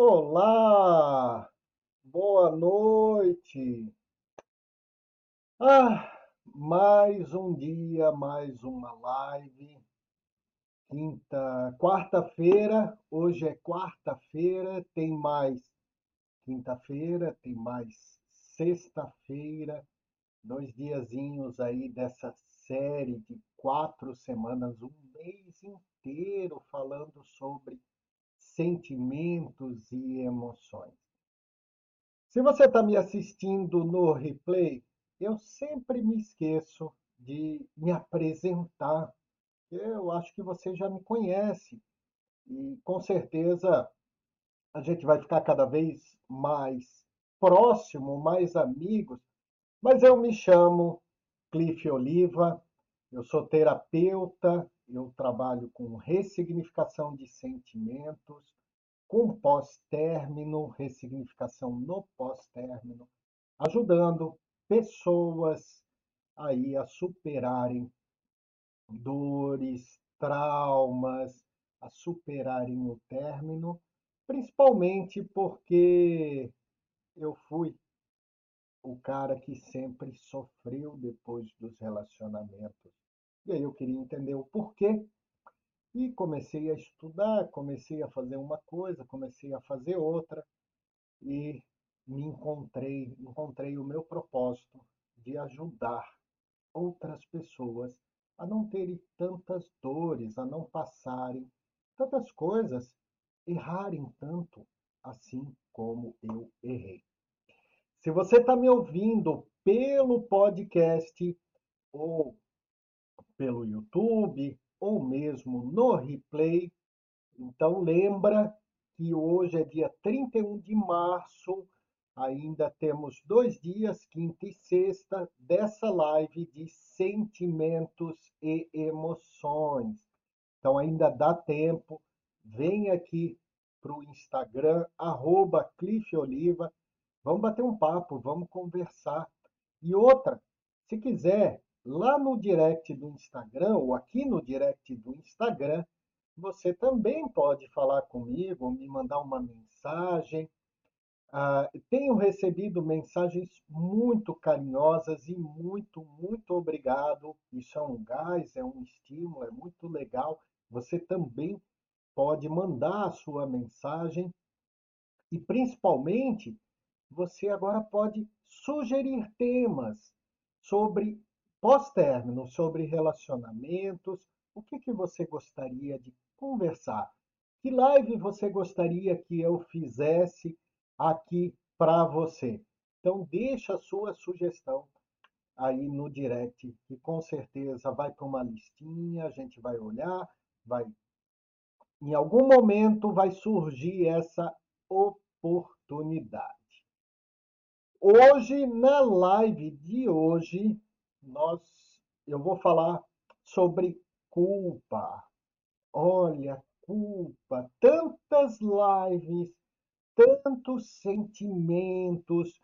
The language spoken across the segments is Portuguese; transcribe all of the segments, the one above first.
Olá, boa noite. Ah, mais um dia, mais uma live. Quinta, quarta-feira, hoje é quarta-feira, tem mais quinta-feira, tem mais sexta-feira, dois diazinhos aí dessa série de quatro semanas, um mês inteiro falando sobre sentimentos e emoções. Se você está me assistindo no replay, eu sempre me esqueço de me apresentar. Eu acho que você já me conhece e com certeza a gente vai ficar cada vez mais próximo, mais amigos. Mas eu me chamo Cliff Oliva, eu sou terapeuta, eu trabalho com ressignificação de sentimentos, com pós-término, ressignificação no pós-término, ajudando pessoas aí a superarem dores, traumas, a superarem o término, principalmente porque eu fui o cara que sempre sofreu depois dos relacionamentos. E aí eu queria entender o porquê. E comecei a estudar, comecei a fazer uma coisa, comecei a fazer outra e me encontrei, encontrei o meu propósito de ajudar outras pessoas a não terem tantas dores, a não passarem tantas coisas, errarem tanto assim como eu errei. Se você está me ouvindo pelo podcast ou pelo YouTube ou mesmo no replay, então lembra que hoje é dia 31 de março, ainda temos dois dias, quinta e sexta, dessa live de sentimentos e emoções. Então ainda dá tempo, vem aqui para o Instagram, arroba Oliva, Vamos bater um papo, vamos conversar. E outra, se quiser, lá no direct do Instagram, ou aqui no direct do Instagram, você também pode falar comigo, me mandar uma mensagem. Ah, tenho recebido mensagens muito carinhosas e muito, muito obrigado. Isso é um gás, é um estímulo, é muito legal. Você também pode mandar a sua mensagem e principalmente você agora pode sugerir temas sobre pós-término, sobre relacionamentos. O que, que você gostaria de conversar? Que live você gostaria que eu fizesse aqui para você? Então, deixa a sua sugestão aí no direct, que com certeza vai para uma listinha, a gente vai olhar, vai. Em algum momento vai surgir essa oportunidade. Hoje, na live de hoje, nós, eu vou falar sobre culpa. Olha, culpa, tantas lives, tantos sentimentos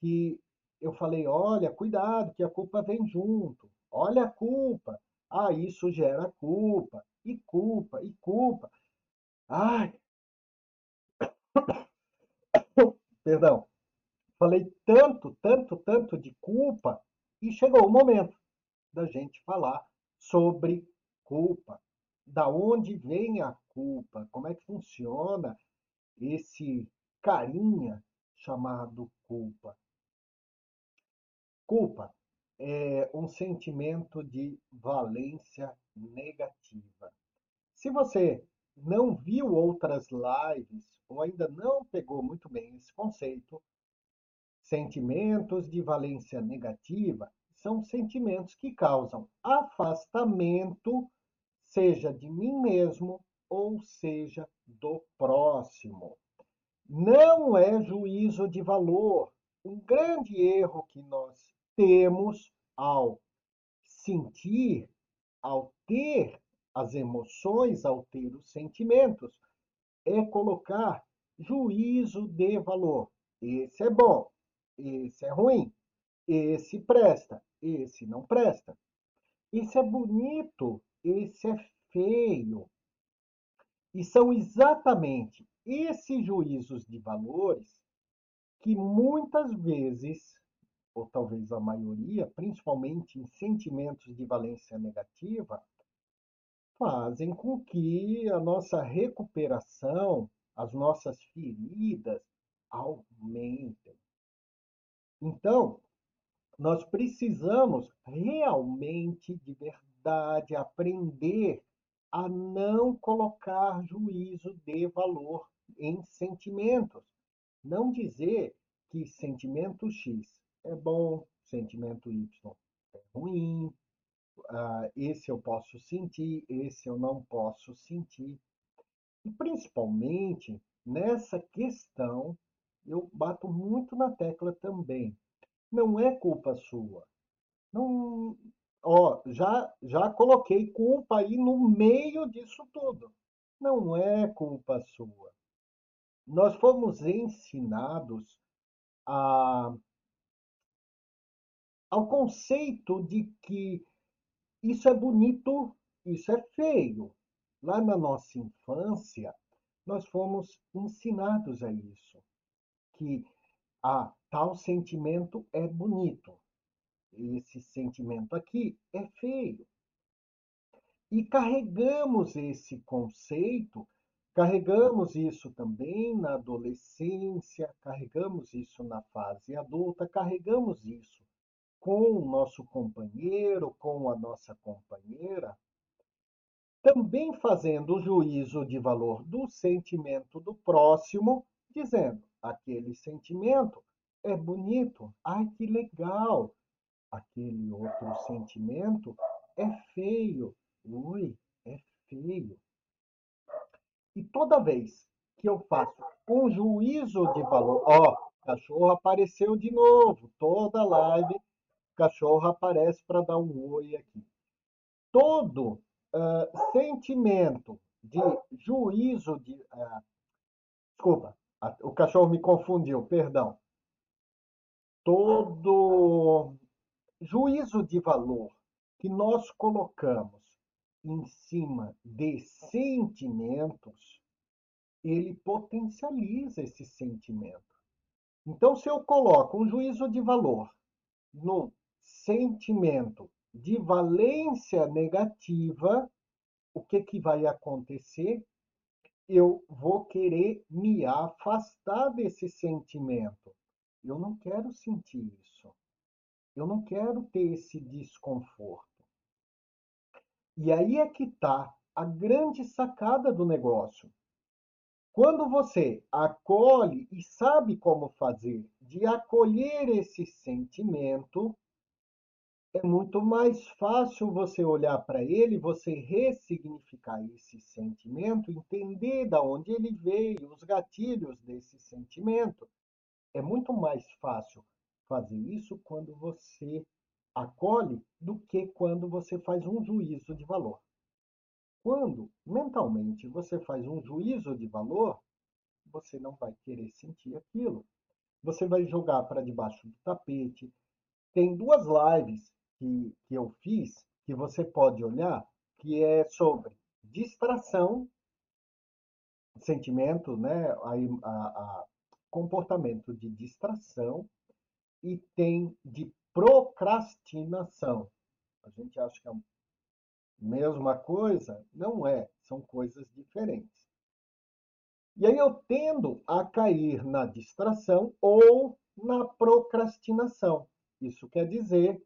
que eu falei, olha, cuidado, que a culpa vem junto. Olha a culpa. Ah, isso gera culpa, e culpa, e culpa. Ai. Perdão. Falei tanto, tanto, tanto de culpa e chegou o momento da gente falar sobre culpa. Da onde vem a culpa? Como é que funciona esse carinha chamado culpa? Culpa é um sentimento de valência negativa. Se você não viu outras lives ou ainda não pegou muito bem esse conceito, Sentimentos de valência negativa são sentimentos que causam afastamento, seja de mim mesmo ou seja do próximo. Não é juízo de valor. Um grande erro que nós temos ao sentir, ao ter as emoções, ao ter os sentimentos, é colocar juízo de valor. Esse é bom, esse é ruim, esse presta, esse não presta. Esse é bonito, esse é feio. E são exatamente esses juízos de valores que muitas vezes, ou talvez a maioria, principalmente em sentimentos de valência negativa, fazem com que a nossa recuperação, as nossas feridas aumentem. Então, nós precisamos realmente, de verdade, aprender a não colocar juízo de valor em sentimentos. Não dizer que sentimento X é bom, sentimento Y é ruim, uh, esse eu posso sentir, esse eu não posso sentir. E principalmente nessa questão, eu bato muito na tecla também. Não é culpa sua. Não, ó, já já coloquei culpa aí no meio disso tudo. Não é culpa sua. Nós fomos ensinados a, ao conceito de que isso é bonito, isso é feio. Lá na nossa infância, nós fomos ensinados a isso, que ah, tal sentimento é bonito, esse sentimento aqui é feio. E carregamos esse conceito, carregamos isso também na adolescência, carregamos isso na fase adulta, carregamos isso com o nosso companheiro, com a nossa companheira, também fazendo o juízo de valor do sentimento do próximo, dizendo: aquele sentimento é bonito, ai que legal. Aquele outro sentimento é feio, ui, é feio. E toda vez que eu faço um juízo de valor, ó, cachorro apareceu de novo, toda live, cachorro aparece para dar um oi aqui. Todo uh, sentimento de juízo de. Uh, desculpa, o cachorro me confundiu, perdão. Todo juízo de valor que nós colocamos em cima de sentimentos, ele potencializa esse sentimento. Então, se eu coloco um juízo de valor no sentimento de valência negativa, o que, que vai acontecer? Eu vou querer me afastar desse sentimento. Eu não quero sentir isso. Eu não quero ter esse desconforto. E aí é que está a grande sacada do negócio. Quando você acolhe e sabe como fazer de acolher esse sentimento, é muito mais fácil você olhar para ele, você ressignificar esse sentimento, entender da onde ele veio, os gatilhos desse sentimento. É muito mais fácil fazer isso quando você acolhe do que quando você faz um juízo de valor. Quando mentalmente você faz um juízo de valor, você não vai querer sentir aquilo. Você vai jogar para debaixo do tapete. Tem duas lives que, que eu fiz, que você pode olhar, que é sobre distração, sentimento, né, a, a, a comportamento de distração e tem de procrastinação. A gente acha que é a mesma coisa, não é, são coisas diferentes. E aí eu tendo a cair na distração ou na procrastinação. Isso quer dizer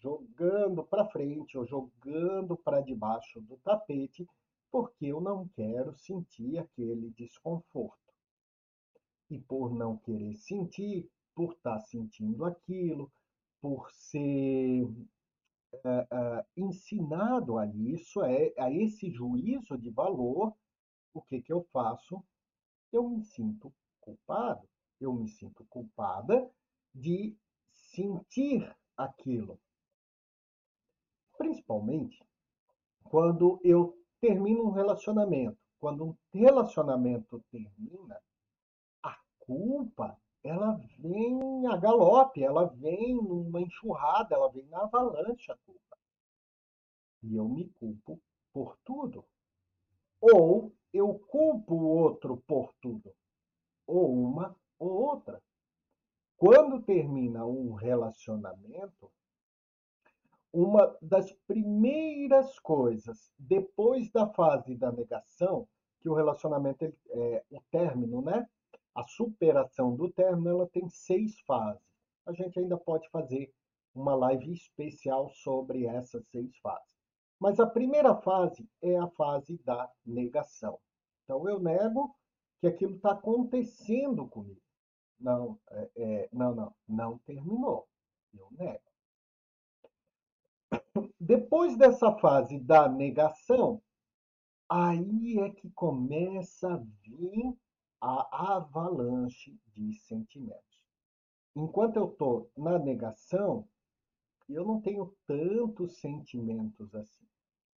jogando para frente ou jogando para debaixo do tapete, porque eu não quero sentir aquele desconforto. E por não querer sentir, por estar tá sentindo aquilo, por ser uh, uh, ensinado a isso, é, a esse juízo de valor, o que, que eu faço? Eu me sinto culpado, eu me sinto culpada de sentir aquilo. Principalmente quando eu termino um relacionamento. Quando um relacionamento termina, a culpa ela vem a galope, ela vem numa enxurrada, ela vem na avalanche a culpa. E eu me culpo por tudo. Ou eu culpo o outro por tudo, ou uma ou outra. Quando termina um relacionamento, uma das primeiras coisas, depois da fase da negação, que o relacionamento, é, o término, né? A superação do término, ela tem seis fases. A gente ainda pode fazer uma live especial sobre essas seis fases. Mas a primeira fase é a fase da negação. Então, eu nego que aquilo está acontecendo comigo. Não, é, é, não, não, não terminou. Eu nego. Depois dessa fase da negação, aí é que começa a vir a avalanche de sentimentos. Enquanto eu estou na negação, eu não tenho tantos sentimentos assim.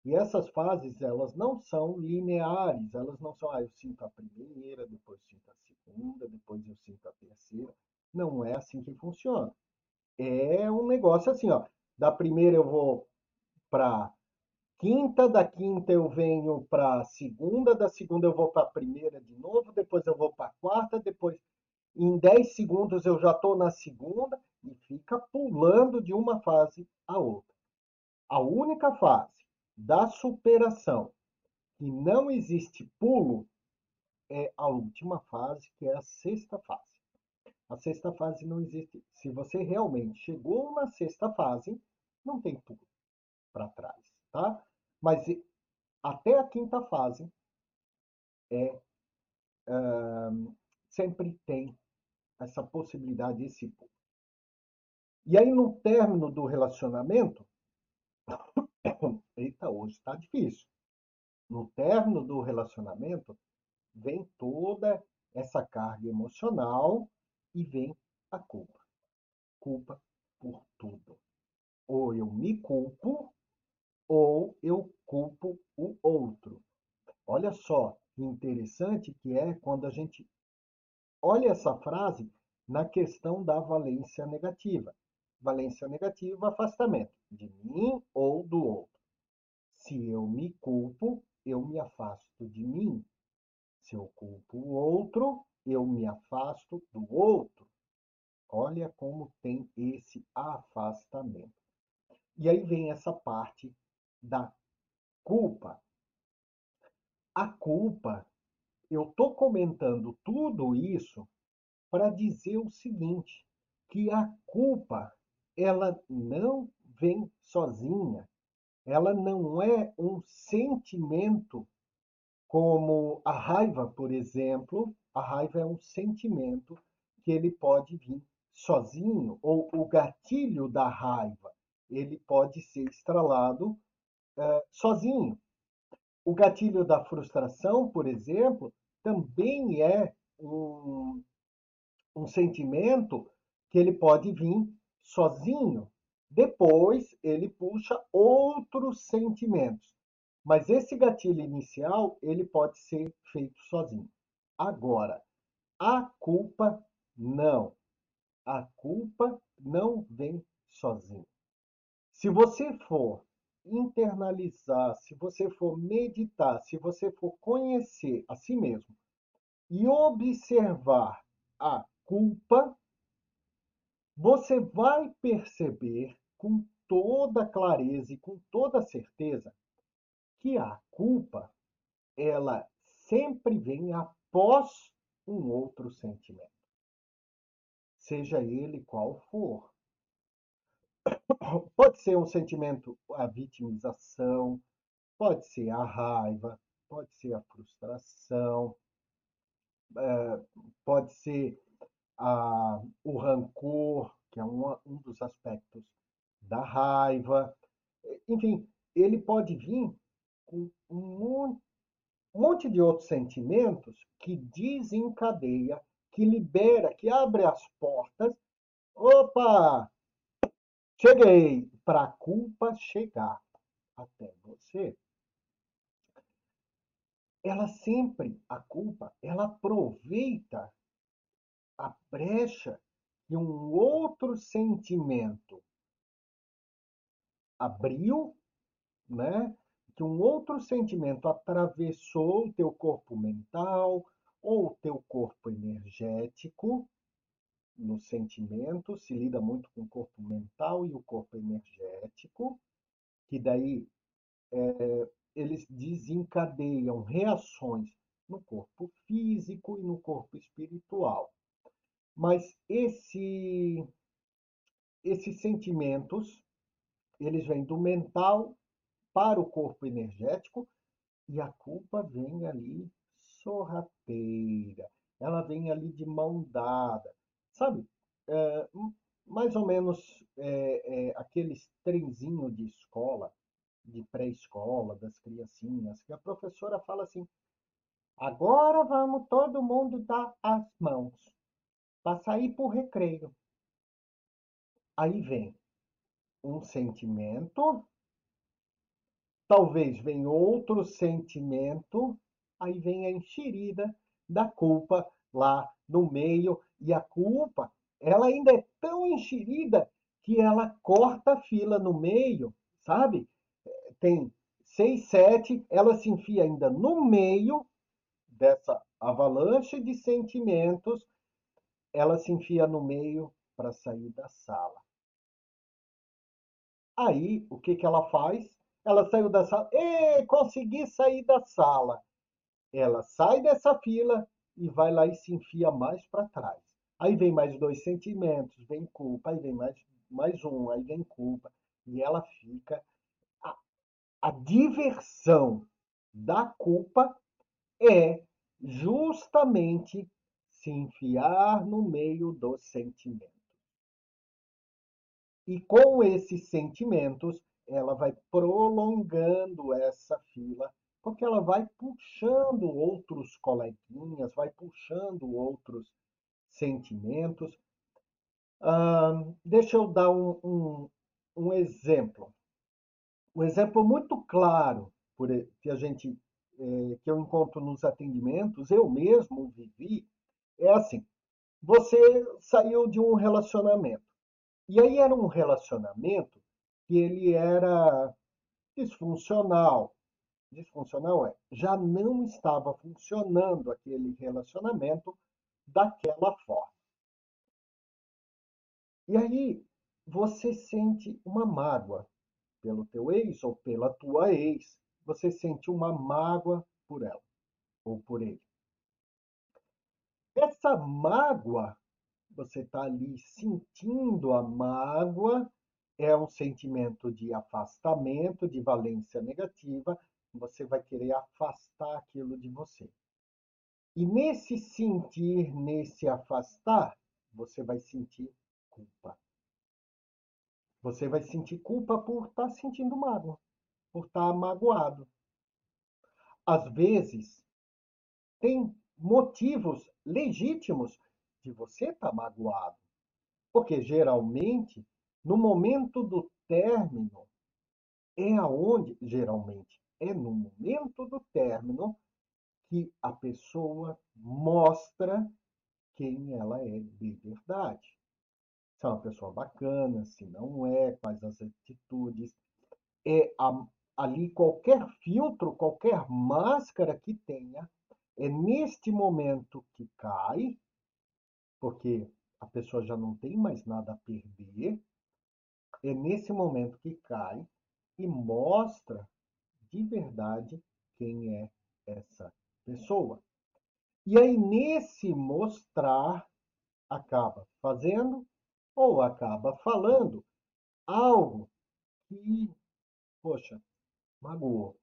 E essas fases, elas não são lineares, elas não são, ah, eu sinto a primeira, depois sinto a segunda, depois eu sinto a terceira. Não é assim que funciona. É um negócio assim, ó. Da primeira eu vou para quinta, da quinta eu venho para segunda, da segunda eu vou para primeira de novo, depois eu vou para quarta, depois em 10 segundos eu já estou na segunda e fica pulando de uma fase a outra. A única fase da superação que não existe pulo é a última fase, que é a sexta fase. A sexta fase não existe. Se você realmente chegou na sexta fase, não tem pulo para trás, tá? Mas até a quinta fase é sempre tem essa possibilidade, esse pulo. E aí no término do relacionamento, eita, hoje está difícil. No término do relacionamento, vem toda essa carga emocional e vem a culpa. Culpa por tudo. Ou eu me culpo ou eu culpo o outro. Olha só que interessante que é quando a gente olha essa frase na questão da valência negativa. Valência negativa, afastamento de mim ou do outro. Se eu me culpo, eu me afasto de mim. Se eu culpo o outro, eu me afasto do outro. Olha como tem esse afastamento. E aí vem essa parte da culpa. A culpa, eu estou comentando tudo isso para dizer o seguinte, que a culpa, ela não vem sozinha. Ela não é um sentimento como a raiva, por exemplo. A raiva é um sentimento que ele pode vir sozinho, ou o gatilho da raiva, ele pode ser estralado sozinho. O gatilho da frustração, por exemplo, também é um, um sentimento que ele pode vir sozinho. Depois, ele puxa outros sentimentos. Mas esse gatilho inicial, ele pode ser feito sozinho. Agora, a culpa não. A culpa não vem sozinho. Se você for internalizar, se você for meditar, se você for conhecer a si mesmo e observar a culpa, você vai perceber com toda clareza e com toda certeza que a culpa ela sempre vem após um outro sentimento. Seja ele qual for. Pode ser um sentimento, a vitimização, pode ser a raiva, pode ser a frustração, é, pode ser a, o rancor, que é um, um dos aspectos da raiva. Enfim, ele pode vir com um monte de outros sentimentos que desencadeia, que libera, que abre as portas. Opa! Cheguei para a culpa chegar até você. Ela sempre, a culpa, ela aproveita a brecha que um outro sentimento abriu, né? que um outro sentimento atravessou o teu corpo mental ou o teu corpo energético, no sentimento, se lida muito com o corpo mental e o corpo energético, que daí é, eles desencadeiam reações no corpo físico e no corpo espiritual. Mas esse, esses sentimentos, eles vêm do mental para o corpo energético e a culpa vem ali sorrateira. Ela vem ali de mão dada. Sabe, é, mais ou menos é, é, aqueles trenzinho de escola, de pré-escola, das criancinhas, que a professora fala assim, agora vamos todo mundo dar as mãos para sair para o recreio. Aí vem um sentimento, talvez venha outro sentimento, aí vem a enxerida da culpa lá no meio, e a culpa, ela ainda é tão enxerida que ela corta a fila no meio, sabe? Tem seis, sete, ela se enfia ainda no meio dessa avalanche de sentimentos ela se enfia no meio para sair da sala. Aí, o que, que ela faz? Ela saiu da sala. E consegui sair da sala. Ela sai dessa fila e vai lá e se enfia mais para trás. Aí vem mais dois sentimentos, vem culpa, aí vem mais, mais um, aí vem culpa. E ela fica. A, a diversão da culpa é justamente se enfiar no meio dos sentimentos. E com esses sentimentos, ela vai prolongando essa fila, porque ela vai puxando outros coleguinhas, vai puxando outros sentimentos. deixa eu dar um, um, um, exemplo. Um exemplo muito claro por, que a gente é, que eu encontro nos atendimentos, eu mesmo vivi, é assim: você saiu de um relacionamento. E aí era um relacionamento que ele era disfuncional. Disfuncional é, já não estava funcionando aquele relacionamento daquela forma. E aí você sente uma mágoa pelo teu ex ou pela tua ex. Você sente uma mágoa por ela ou por ele. Essa mágoa, você está ali sentindo a mágoa, é um sentimento de afastamento, de valência negativa, você vai querer afastar aquilo de você. E nesse sentir, nesse afastar, você vai sentir culpa. Você vai sentir culpa por estar tá sentindo mágoa, por estar tá magoado. Às vezes, tem motivos legítimos de você estar tá magoado. Porque geralmente, no momento do término, é aonde, geralmente, é no momento do término que a pessoa mostra quem ela é de verdade. Se é uma pessoa bacana, se não é, quais as atitudes. É a, ali qualquer filtro, qualquer máscara que tenha, é neste momento que cai, porque a pessoa já não tem mais nada a perder. É nesse momento que cai e mostra de verdade quem é essa pessoa. E aí, nesse mostrar, acaba fazendo ou acaba falando algo que, poxa, magoou.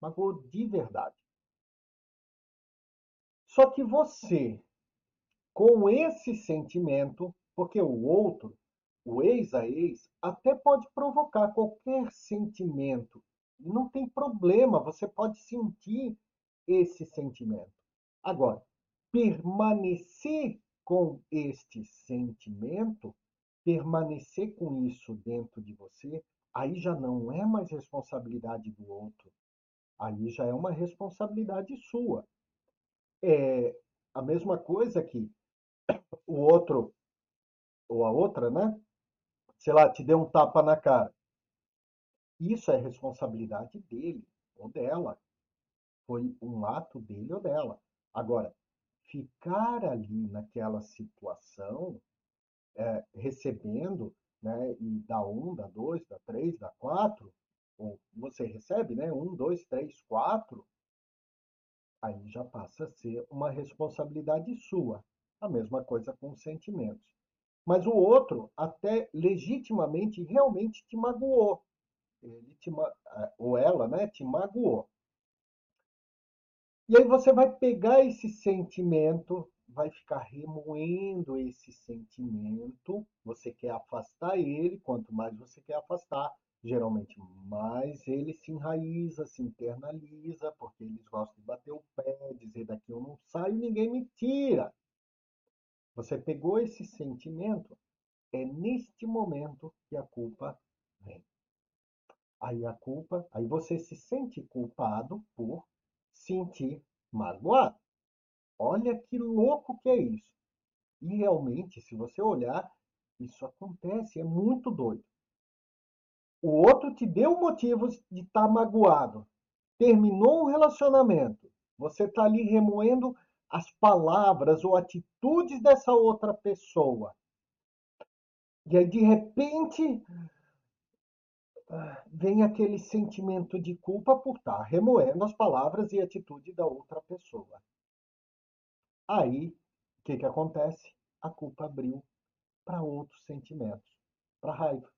Magoou de verdade. Só que você, com esse sentimento, porque o outro, o ex a ex, até pode provocar qualquer sentimento. Não tem problema, você pode sentir esse sentimento. Agora, permanecer com este sentimento, permanecer com isso dentro de você, aí já não é mais responsabilidade do outro. Aí já é uma responsabilidade sua é a mesma coisa que o outro ou a outra, né? Sei lá, te deu um tapa na cara. Isso é responsabilidade dele. ou dela. Foi um ato dele ou dela. Agora, ficar ali naquela situação, é, recebendo, né, e dá um, dá dois, dá três, dá quatro, ou você recebe, né, um, dois, três, quatro, aí já passa a ser uma responsabilidade sua. A mesma coisa com os sentimentos. Mas o outro até legitimamente realmente te magoou. Ele te, ou ela, né, te magoou. E aí você vai pegar esse sentimento, vai ficar remoendo esse sentimento. Você quer afastar ele, quanto mais você quer afastar, geralmente mais ele se enraiza, se internaliza, porque eles gostam de bater o pé, dizer daqui eu não saio, ninguém me tira. Você pegou esse sentimento, é neste momento que a culpa vem. Aí a culpa, aí você se sente culpado por sentir magoado. Olha que louco que é isso. E realmente, se você olhar, isso acontece, é muito doido. O outro te deu motivos de estar tá magoado. Terminou um relacionamento. Você está ali remoendo as palavras ou atitudes dessa outra pessoa. E aí, de repente, vem aquele sentimento de culpa por estar remoendo as palavras e atitude da outra pessoa. Aí, o que, que acontece? A culpa abriu para outros sentimentos, para raiva,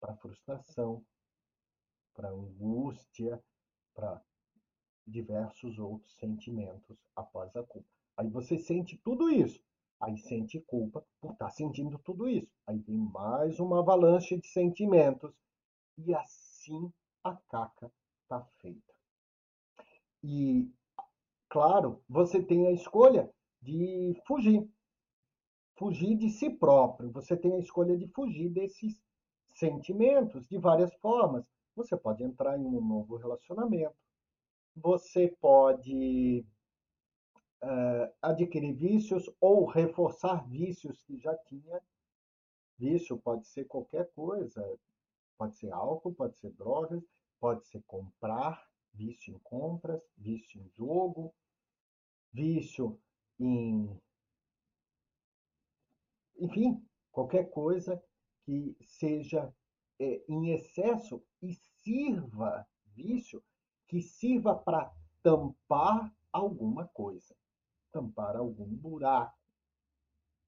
para frustração, para angústia, para diversos outros sentimentos após a culpa. Aí você sente tudo isso. Aí sente culpa por estar tá sentindo tudo isso. Aí vem mais uma avalanche de sentimentos. E assim a caca está feita. E, claro, você tem a escolha de fugir. Fugir de si próprio. Você tem a escolha de fugir desses sentimentos de várias formas. Você pode entrar em um novo relacionamento você pode uh, adquirir vícios ou reforçar vícios que já tinha. Vício pode ser qualquer coisa, pode ser álcool, pode ser drogas, pode ser comprar, vício em compras, vício em jogo, vício em. Enfim, qualquer coisa que seja é, em excesso e sirva vício que sirva para tampar alguma coisa, tampar algum buraco,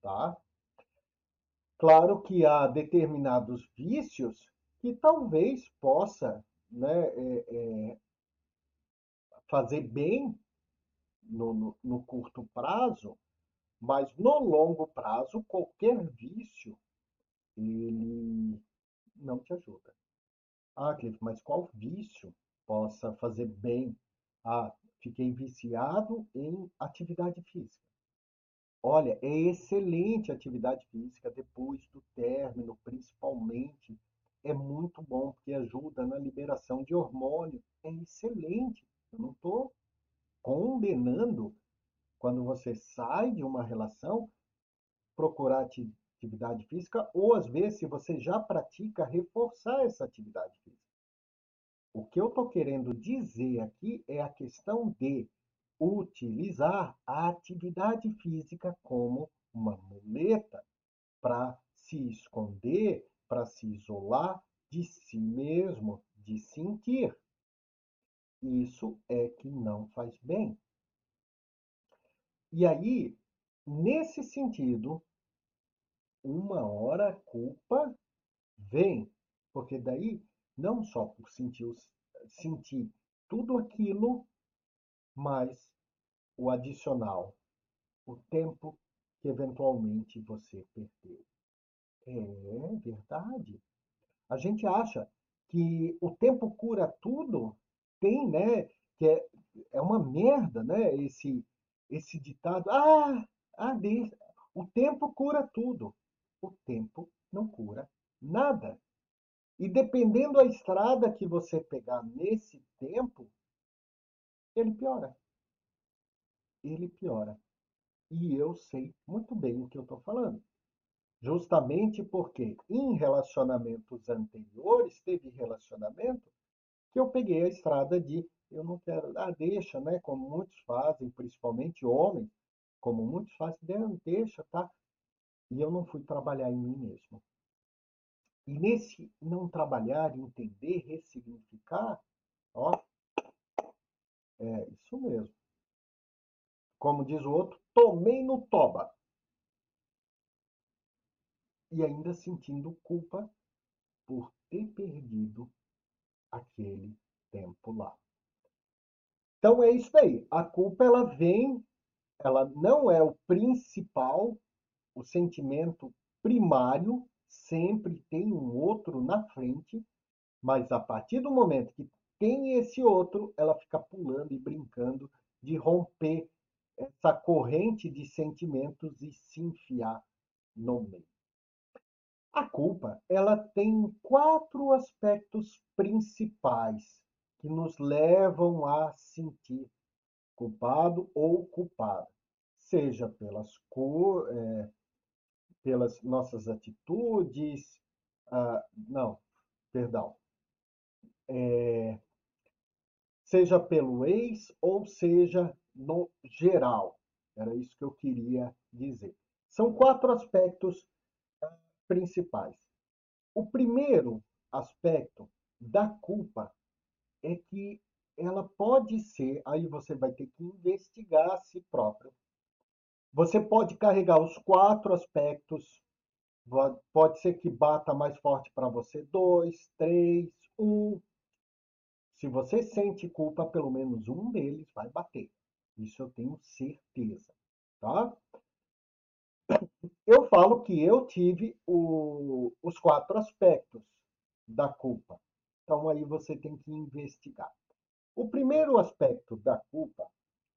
tá? Claro que há determinados vícios que talvez possa né, é, é, fazer bem no, no, no curto prazo, mas no longo prazo, qualquer vício, ele não te ajuda. Ah, Cliff, mas qual vício possa fazer bem. Ah, fiquei viciado em atividade física. Olha, é excelente atividade física depois do término, principalmente. É muito bom porque ajuda na liberação de hormônio. É excelente. Eu não estou condenando quando você sai de uma relação procurar atividade física ou às vezes se você já pratica reforçar essa atividade física. O que eu estou querendo dizer aqui é a questão de utilizar a atividade física como uma muleta para se esconder, para se isolar de si mesmo, de sentir. Isso é que não faz bem. E aí, nesse sentido, uma hora a culpa vem, porque daí não só por sentir, sentir tudo aquilo, mas o adicional, o tempo que eventualmente você perdeu. É verdade. A gente acha que o tempo cura tudo, tem, né? Que é, é uma merda, né? Esse, esse ditado. Ah, ah, o tempo cura tudo. O tempo não cura nada. E dependendo da estrada que você pegar nesse tempo, ele piora. Ele piora. E eu sei muito bem o que eu estou falando. Justamente porque em relacionamentos anteriores teve relacionamento que eu peguei a estrada de eu não quero, ah, deixa, né? Como muitos fazem, principalmente homens, como muitos fazem, deixa, tá? E eu não fui trabalhar em mim mesmo. E nesse não trabalhar, entender, ressignificar, ó, é isso mesmo. Como diz o outro, tomei no toba. E ainda sentindo culpa por ter perdido aquele tempo lá. Então é isso aí. A culpa ela vem, ela não é o principal, o sentimento primário sempre tem um outro na frente, mas a partir do momento que tem esse outro, ela fica pulando e brincando de romper essa corrente de sentimentos e se enfiar no meio. A culpa, ela tem quatro aspectos principais que nos levam a sentir culpado ou culpada, seja pelas, é, pelas nossas atitudes, ah, não, perdão, é, seja pelo ex ou seja no geral. Era isso que eu queria dizer. São quatro aspectos principais. O primeiro aspecto da culpa é que ela pode ser, aí você vai ter que investigar a si próprio. Você pode carregar os quatro aspectos, pode ser que bata mais forte para você dois, três, um. Se você sente culpa, pelo menos um deles vai bater. Isso eu tenho certeza, tá? Eu falo que eu tive o, os quatro aspectos da culpa. Então aí você tem que investigar. O primeiro aspecto da culpa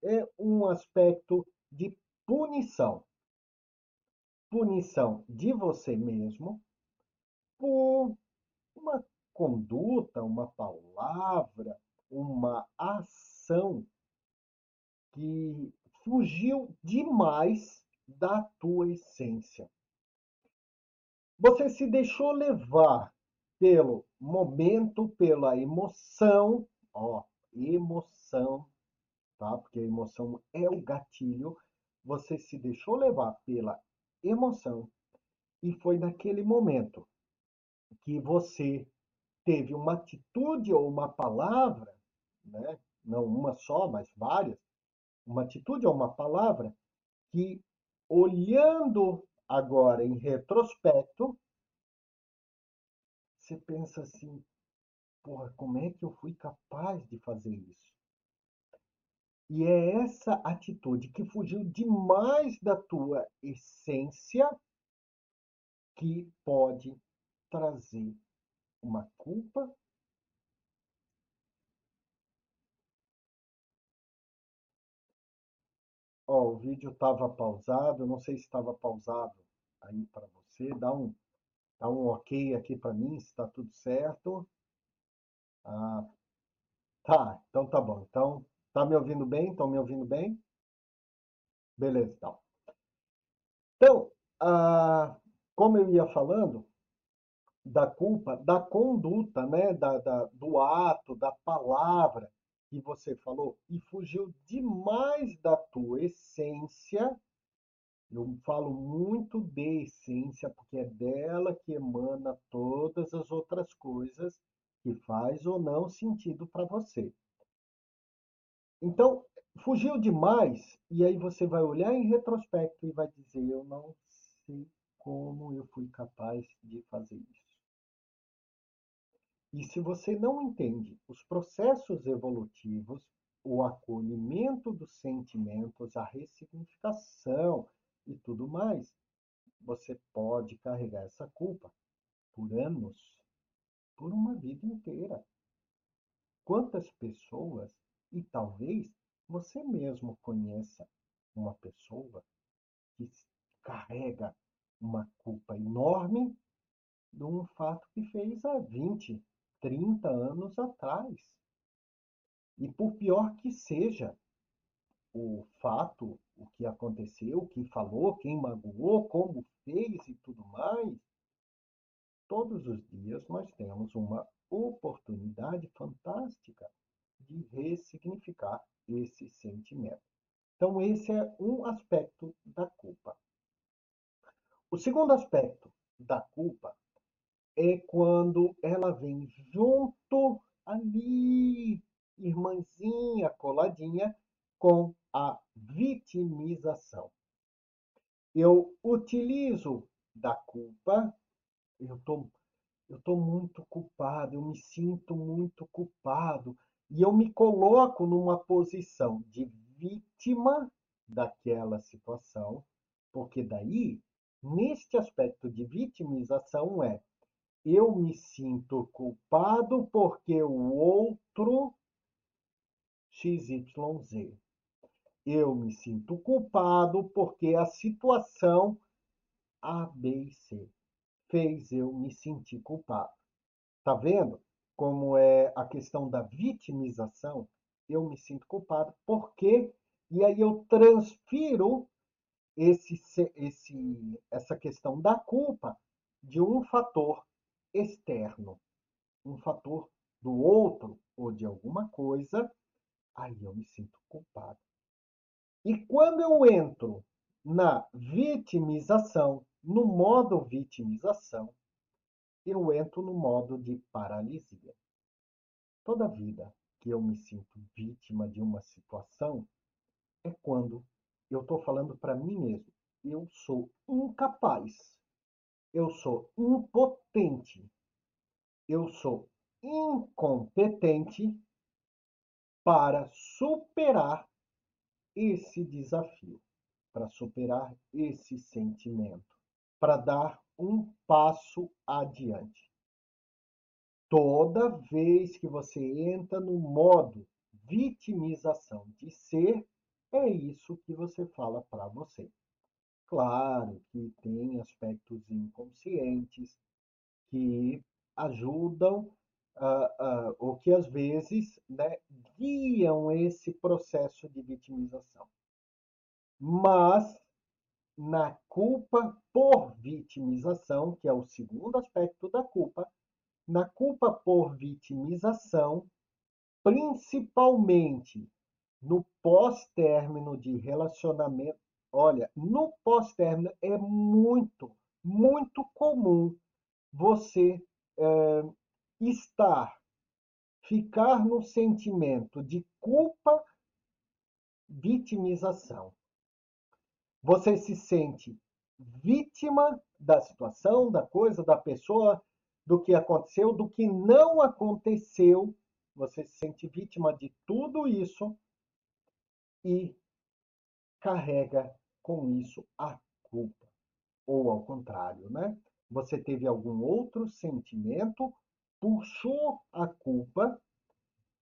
é um aspecto de punição. Punição de você mesmo por uma conduta, uma palavra, uma ação que fugiu demais da tua essência. Você se deixou levar pelo momento, pela emoção, ó, emoção, tá? Porque a emoção é o gatilho. Você se deixou levar pela emoção e foi naquele momento que você teve uma atitude ou uma palavra, né? Não uma só, mas várias, uma atitude ou uma palavra que olhando agora em retrospecto, você pensa assim, porra, como é que eu fui capaz de fazer isso? E é essa atitude que fugiu demais da tua essência que pode trazer uma culpa Ó, o vídeo estava pausado, não sei se estava pausado aí para você. Dá um, dá um ok aqui para mim, se está tudo certo. Ah, tá, então tá bom. Então, tá me ouvindo bem? Estão me ouvindo bem? Beleza, então. Então, ah, como eu ia falando, da culpa, da conduta, né, da, da, do ato, da palavra, que você falou e fugiu demais da tua essência. Eu falo muito de essência porque é dela que emana todas as outras coisas que faz ou não sentido para você. Então, fugiu demais e aí você vai olhar em retrospecto e vai dizer: eu não sei como eu fui capaz de fazer isso. E se você não entende os processos evolutivos, o acolhimento dos sentimentos, a ressignificação e tudo mais, você pode carregar essa culpa por anos, por uma vida inteira. Quantas pessoas, e talvez você mesmo conheça uma pessoa que carrega uma culpa enorme de um fato que fez há 20, 30 anos atrás. E por pior que seja o fato, o que aconteceu, o que falou, quem magoou, como fez e tudo mais, todos os dias nós temos uma oportunidade fantástica de ressignificar esse sentimento. Então, esse é um aspecto da culpa. O segundo aspecto da culpa é quando ela vem junto ali, irmãzinha coladinha, com a vitimização. Eu utilizo da culpa, eu tô, eu tô muito culpado, eu me sinto muito culpado, e eu me coloco numa posição de vítima daquela situação, porque daí, neste aspecto de vitimização, é eu me sinto culpado porque o outro XYZ. Eu me sinto culpado porque a situação A, B C fez eu me sentir culpado. Tá vendo como é a questão da vitimização? Eu me sinto culpado porque e aí eu transfiro esse, esse, essa questão da culpa de um fator externo, um fator do outro ou de alguma coisa, aí eu me sinto culpado. E quando eu entro na vitimização, no modo vitimização, eu entro no modo de paralisia. Toda vida que eu me sinto vítima de uma situação é quando eu estou falando para mim mesmo, eu sou incapaz, eu sou impotente, eu sou incompetente para superar esse desafio, para superar esse sentimento, para dar um passo adiante. Toda vez que você entra no modo vitimização de ser, é isso que você fala para você. Claro que tem aspectos inconscientes que ajudam uh, uh, ou que às vezes né, guiam esse processo de vitimização. Mas na culpa por vitimização, que é o segundo aspecto da culpa, na culpa por vitimização, principalmente no pós-término de relacionamento, olha, no pós-término é muito, muito comum você é, estar, ficar no sentimento de culpa, vitimização. Você se sente vítima da situação, da coisa, da pessoa, do que aconteceu, do que não aconteceu. Você se sente vítima de tudo isso e carrega com isso a culpa. Ou ao contrário, né? Você teve algum outro sentimento puxou a culpa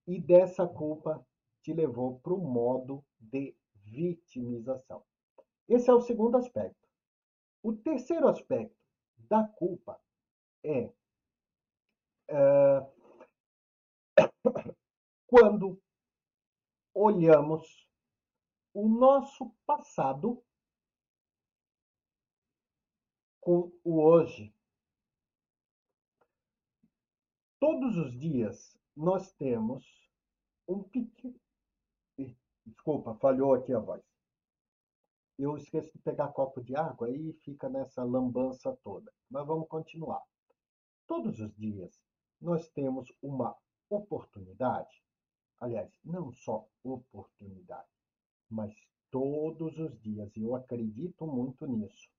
e dessa culpa te levou para o modo de vitimização. Esse é o segundo aspecto. O terceiro aspecto da culpa é, é quando olhamos o nosso passado com o hoje. Todos os dias nós temos um pequeno. Desculpa, falhou aqui a voz. Eu esqueço de pegar copo de água e fica nessa lambança toda. Mas vamos continuar. Todos os dias nós temos uma oportunidade, aliás, não só oportunidade, mas todos os dias, eu acredito muito nisso.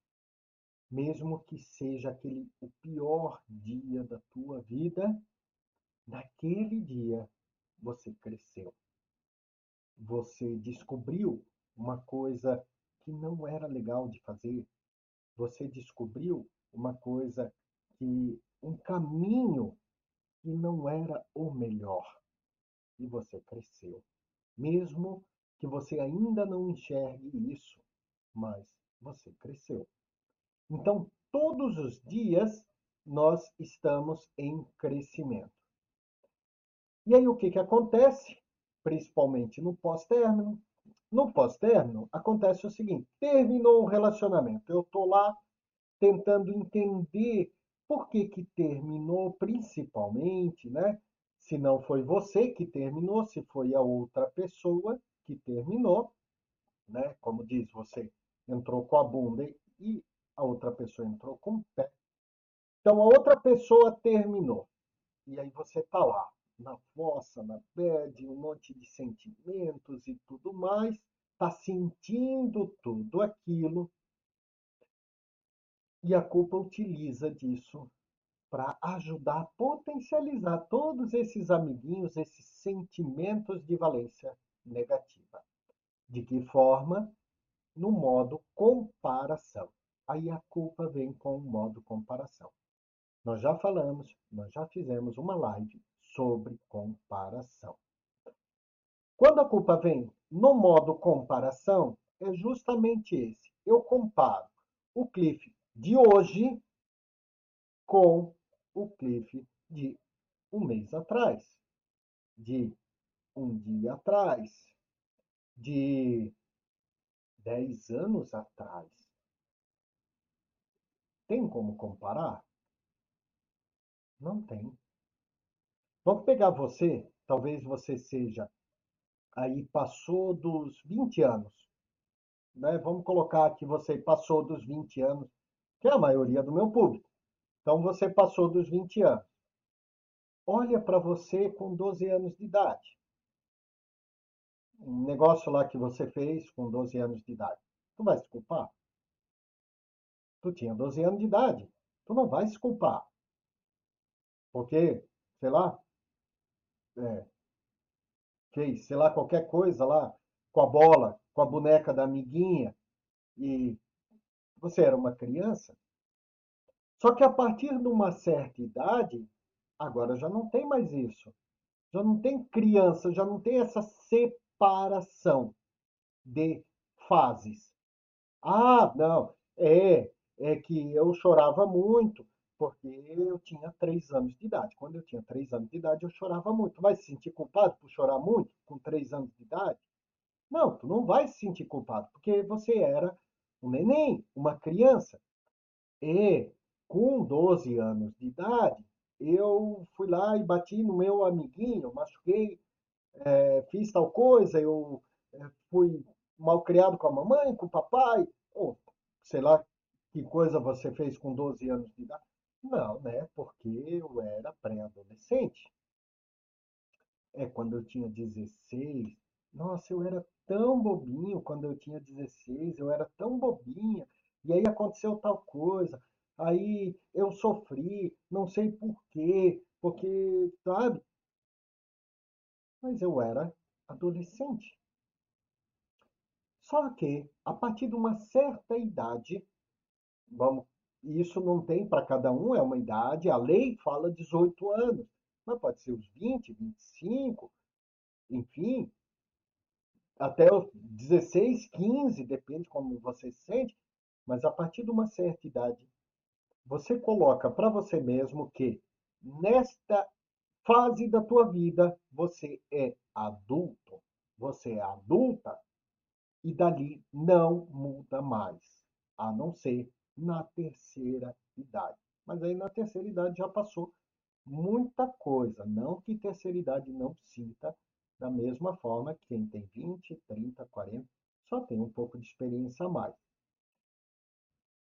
Mesmo que seja aquele o pior dia da tua vida, Naquele dia você cresceu. Você descobriu uma coisa que não era legal de fazer. Você descobriu uma coisa que um caminho que não era o melhor. E você cresceu. Mesmo que você ainda não enxergue isso, mas você cresceu. Então, todos os dias nós estamos em crescimento. E aí o que, que acontece? Principalmente no pós-término. No pós-término, acontece o seguinte: terminou o relacionamento. Eu estou lá tentando entender por que que terminou principalmente, né? Se não foi você que terminou, se foi a outra pessoa que terminou, né? Como diz, você entrou com a bunda e a outra pessoa entrou com o pé. Então a outra pessoa terminou. E aí você está lá, na fossa, na bad, um monte de sentimentos e tudo mais, está sentindo tudo aquilo. E a culpa utiliza disso para ajudar a potencializar todos esses amiguinhos, esses sentimentos de valência negativa. De que forma? No modo comparação. Aí a culpa vem com o modo comparação. Nós já falamos, nós já fizemos uma live sobre comparação. Quando a culpa vem no modo comparação, é justamente esse. Eu comparo o Cliff de hoje com o Cliff de um mês atrás, de um dia atrás, de dez anos atrás. Tem como comparar? Não tem. Vamos pegar você, talvez você seja aí passou dos 20 anos. Né? Vamos colocar que você passou dos 20 anos, que é a maioria do meu público. Então você passou dos 20 anos. Olha para você com 12 anos de idade. Um negócio lá que você fez com 12 anos de idade. Tu vai se culpar? Tu tinha 12 anos de idade. Tu não vai se culpar. Porque, sei lá, é, fez, sei lá, qualquer coisa lá, com a bola, com a boneca da amiguinha, e você era uma criança. Só que a partir de uma certa idade, agora já não tem mais isso. Já não tem criança, já não tem essa separação de fases. Ah, não, é, é que eu chorava muito, porque eu tinha três anos de idade. Quando eu tinha três anos de idade, eu chorava muito. Vai se sentir culpado por chorar muito com três anos de idade? Não, tu não vai se sentir culpado, porque você era um neném, uma criança. E com 12 anos de idade, eu fui lá e bati no meu amiguinho, machuquei, é, fiz tal coisa, eu é, fui mal criado com a mamãe, com o papai, ou sei lá que coisa você fez com 12 anos de idade. Não, né? Porque eu era pré-adolescente. É quando eu tinha 16. Nossa, eu era tão bobinho quando eu tinha 16, eu era tão bobinha. E aí aconteceu tal coisa. Aí eu sofri, não sei por quê, porque, sabe? Mas eu era adolescente. Só que, a partir de uma certa idade, vamos isso não tem para cada um, é uma idade, a lei fala 18 anos, mas pode ser os 20, 25, enfim, até os 16, 15, depende como você se sente, mas a partir de uma certa idade, você coloca para você mesmo que nesta fase da tua vida você é adulto, você é adulta e dali não muda mais, a não ser na terceira idade. Mas aí na terceira idade já passou muita coisa. Não que terceira idade não sinta da mesma forma que quem tem 20, 30, 40, só tem um pouco de experiência a mais.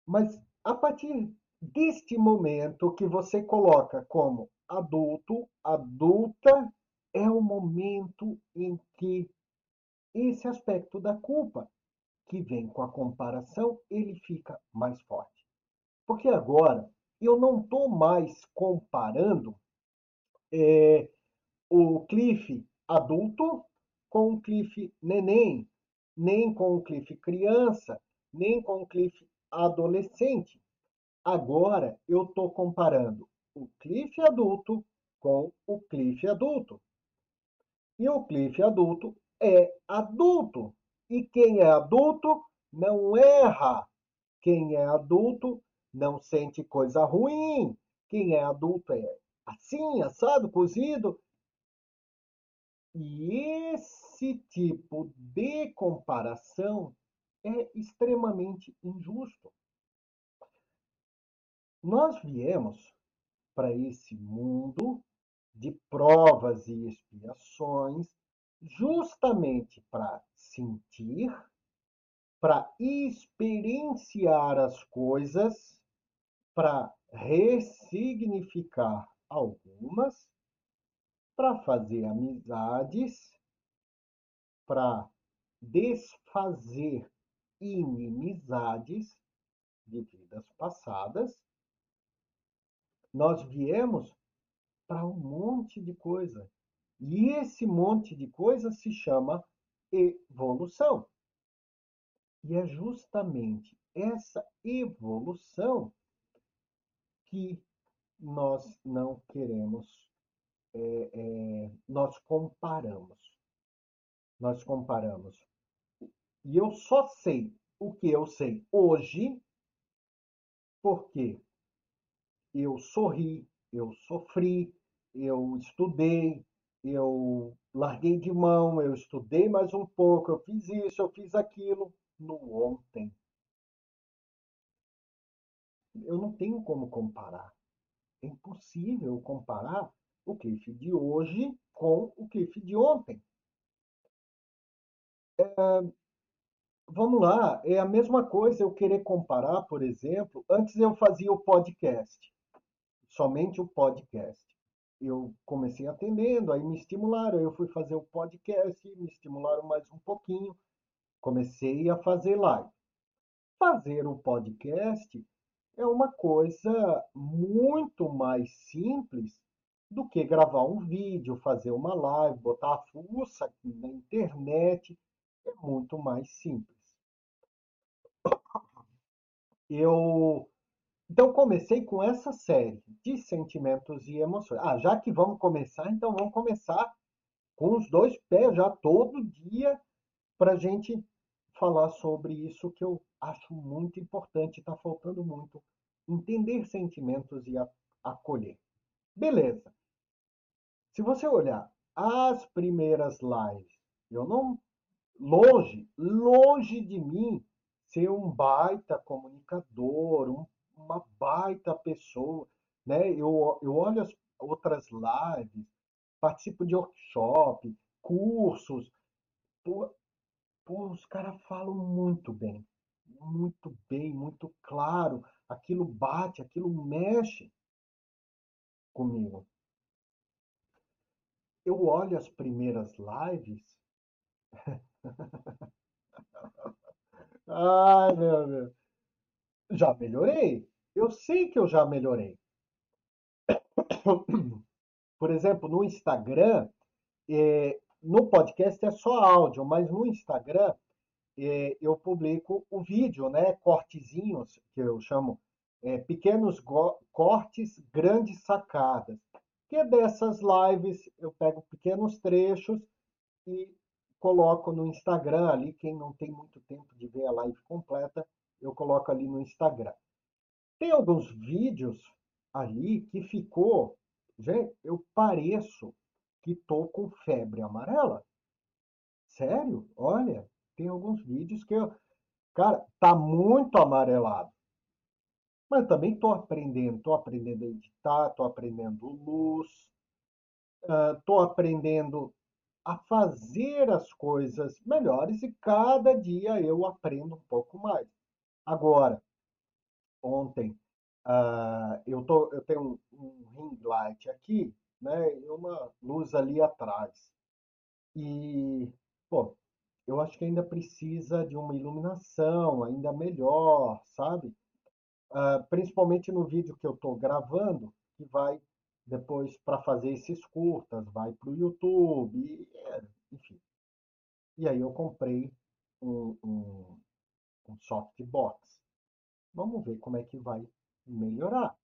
Mas a partir deste momento que você coloca como adulto, adulta, é o momento em que esse aspecto da culpa que vem com a comparação, ele fica mais forte. Porque agora eu não estou mais comparando é, o Cliff adulto com o Cliff neném, nem com o Cliff criança, nem com o Cliff adolescente. Agora eu estou comparando o Cliff adulto com o Cliff adulto. E o Cliff adulto é adulto. E quem é adulto não erra. Quem é adulto não sente coisa ruim. Quem é adulto é assim, assado, cozido. E esse tipo de comparação é extremamente injusto. Nós viemos para esse mundo de provas e expiações justamente para sentir, para experienciar as coisas, para ressignificar algumas, para fazer amizades, para desfazer inimizades de vidas passadas. Nós viemos para um monte de coisa. E esse monte de coisa se chama evolução. E é justamente essa evolução que nós não queremos, é, é, nós comparamos. Nós comparamos. E eu só sei o que eu sei hoje porque eu sorri, eu sofri, eu estudei, eu larguei de mão, eu estudei mais um pouco, eu fiz isso, eu fiz aquilo no ontem. Eu não tenho como comparar. É impossível comparar o Cliff de hoje com o Cliff de ontem. É, vamos lá, é a mesma coisa eu querer comparar, por exemplo, antes eu fazia o podcast, somente o podcast. Eu comecei atendendo, aí me estimularam, eu fui fazer o podcast, me estimularam mais um pouquinho, comecei a fazer live. Fazer o podcast é uma coisa muito mais simples do que gravar um vídeo, fazer uma live, botar a fuça na internet. É muito mais simples. Eu então comecei com essa série de sentimentos e emoções. Ah, já que vamos começar, então vamos começar com os dois pés já todo dia para a gente falar sobre isso que eu acho muito importante, está faltando muito. Entender sentimentos e acolher. Beleza. Se você olhar as primeiras lives, eu não. Longe, longe de mim ser um baita comunicador, um, uma baita pessoa. Né? Eu, eu olho as outras lives, participo de workshop, cursos. Pô, pô os caras falam muito bem. Muito bem, muito claro. Aquilo bate, aquilo mexe comigo. Eu olho as primeiras lives. Ai, meu Deus. Já melhorei. Eu sei que eu já melhorei. Por exemplo, no Instagram, é, no podcast é só áudio, mas no Instagram é, eu publico o vídeo, né? Cortezinhos, que eu chamo é, pequenos cortes, grandes sacadas. Que é dessas lives eu pego pequenos trechos e coloco no Instagram ali. Quem não tem muito tempo de ver a live completa, eu coloco ali no Instagram. Tem alguns vídeos ali que ficou, gente, eu pareço que tô com febre amarela. Sério? Olha, tem alguns vídeos que eu, cara, tá muito amarelado. Mas também estou aprendendo, estou aprendendo a editar, estou aprendendo luz, uh, aprendendo a fazer as coisas melhores e cada dia eu aprendo um pouco mais. Agora, ontem, uh, eu, tô, eu tenho um, um ring light aqui, né, e uma luz ali atrás. E, pô, eu acho que ainda precisa de uma iluminação ainda melhor, sabe? uh, principalmente no vídeo que eu estou gravando, que vai depois para fazer esses curtas, vai para o YouTube, e, é, enfim. E aí eu comprei um, um, um softbox. Vamos ver como é que vai melhorar,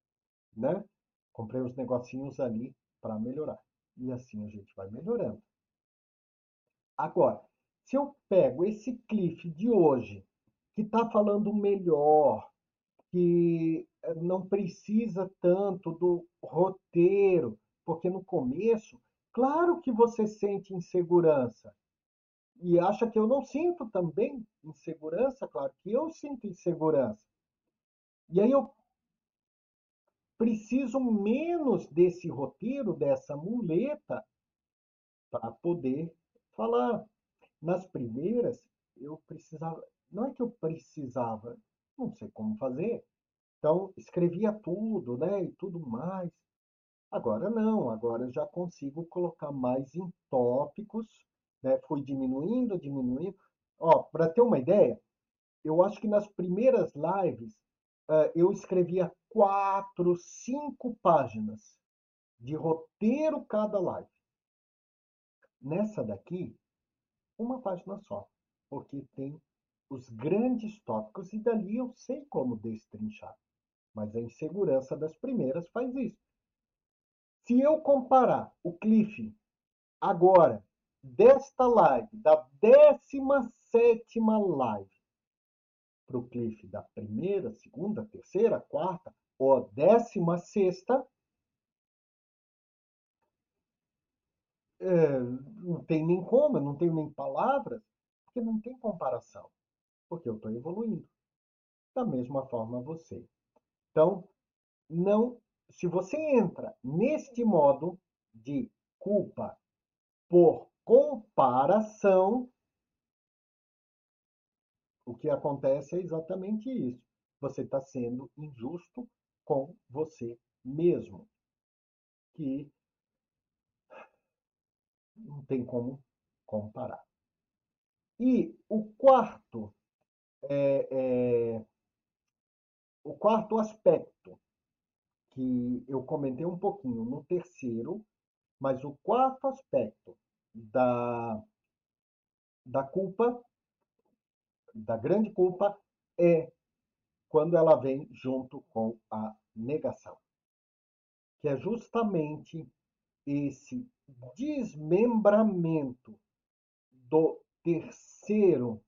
né? Comprei os negocinhos ali para melhorar. E assim a gente vai melhorando. Agora, se eu pego esse cliff de hoje, que está falando melhor que eh, não precisa tanto do roteiro, porque no começo, claro que você sente insegurança. E acha que eu não sinto também insegurança? Claro que eu sinto insegurança. E aí eu preciso menos desse roteiro, dessa muleta, para poder falar. Nas primeiras, eu precisava, não é que eu precisava, não sei como fazer. Então, escrevia tudo, né, e tudo mais. Agora não, agora eu já consigo colocar mais em tópicos, né? Fui diminuindo, diminuindo. Ó, para ter uma ideia, eu acho que nas primeiras lives eu escrevia quatro, cinco páginas de roteiro cada live. Nessa daqui, uma página só, porque tem os grandes tópicos e dali eu sei como destrinchar. Mas a insegurança das primeiras faz isso. Se eu comparar o Cliff agora, desta live, da 17 live, para o Cliff da primeira, segunda, terceira, quarta ou décima sexta, é, não tem nem como, não tenho nem palavras, porque não tem comparação, porque eu estou evoluindo. Da mesma forma você. Então, não se você entra neste modo de culpa por comparação, o que acontece é exatamente isso. Você está sendo injusto com você mesmo. Que não tem como comparar. E o quarto, é, é, o quarto aspecto que eu comentei um pouquinho no terceiro, mas o quarto aspecto da, da culpa, da grande culpa, é quando ela vem junto com a negação, que é justamente esse desmembramento do terceiro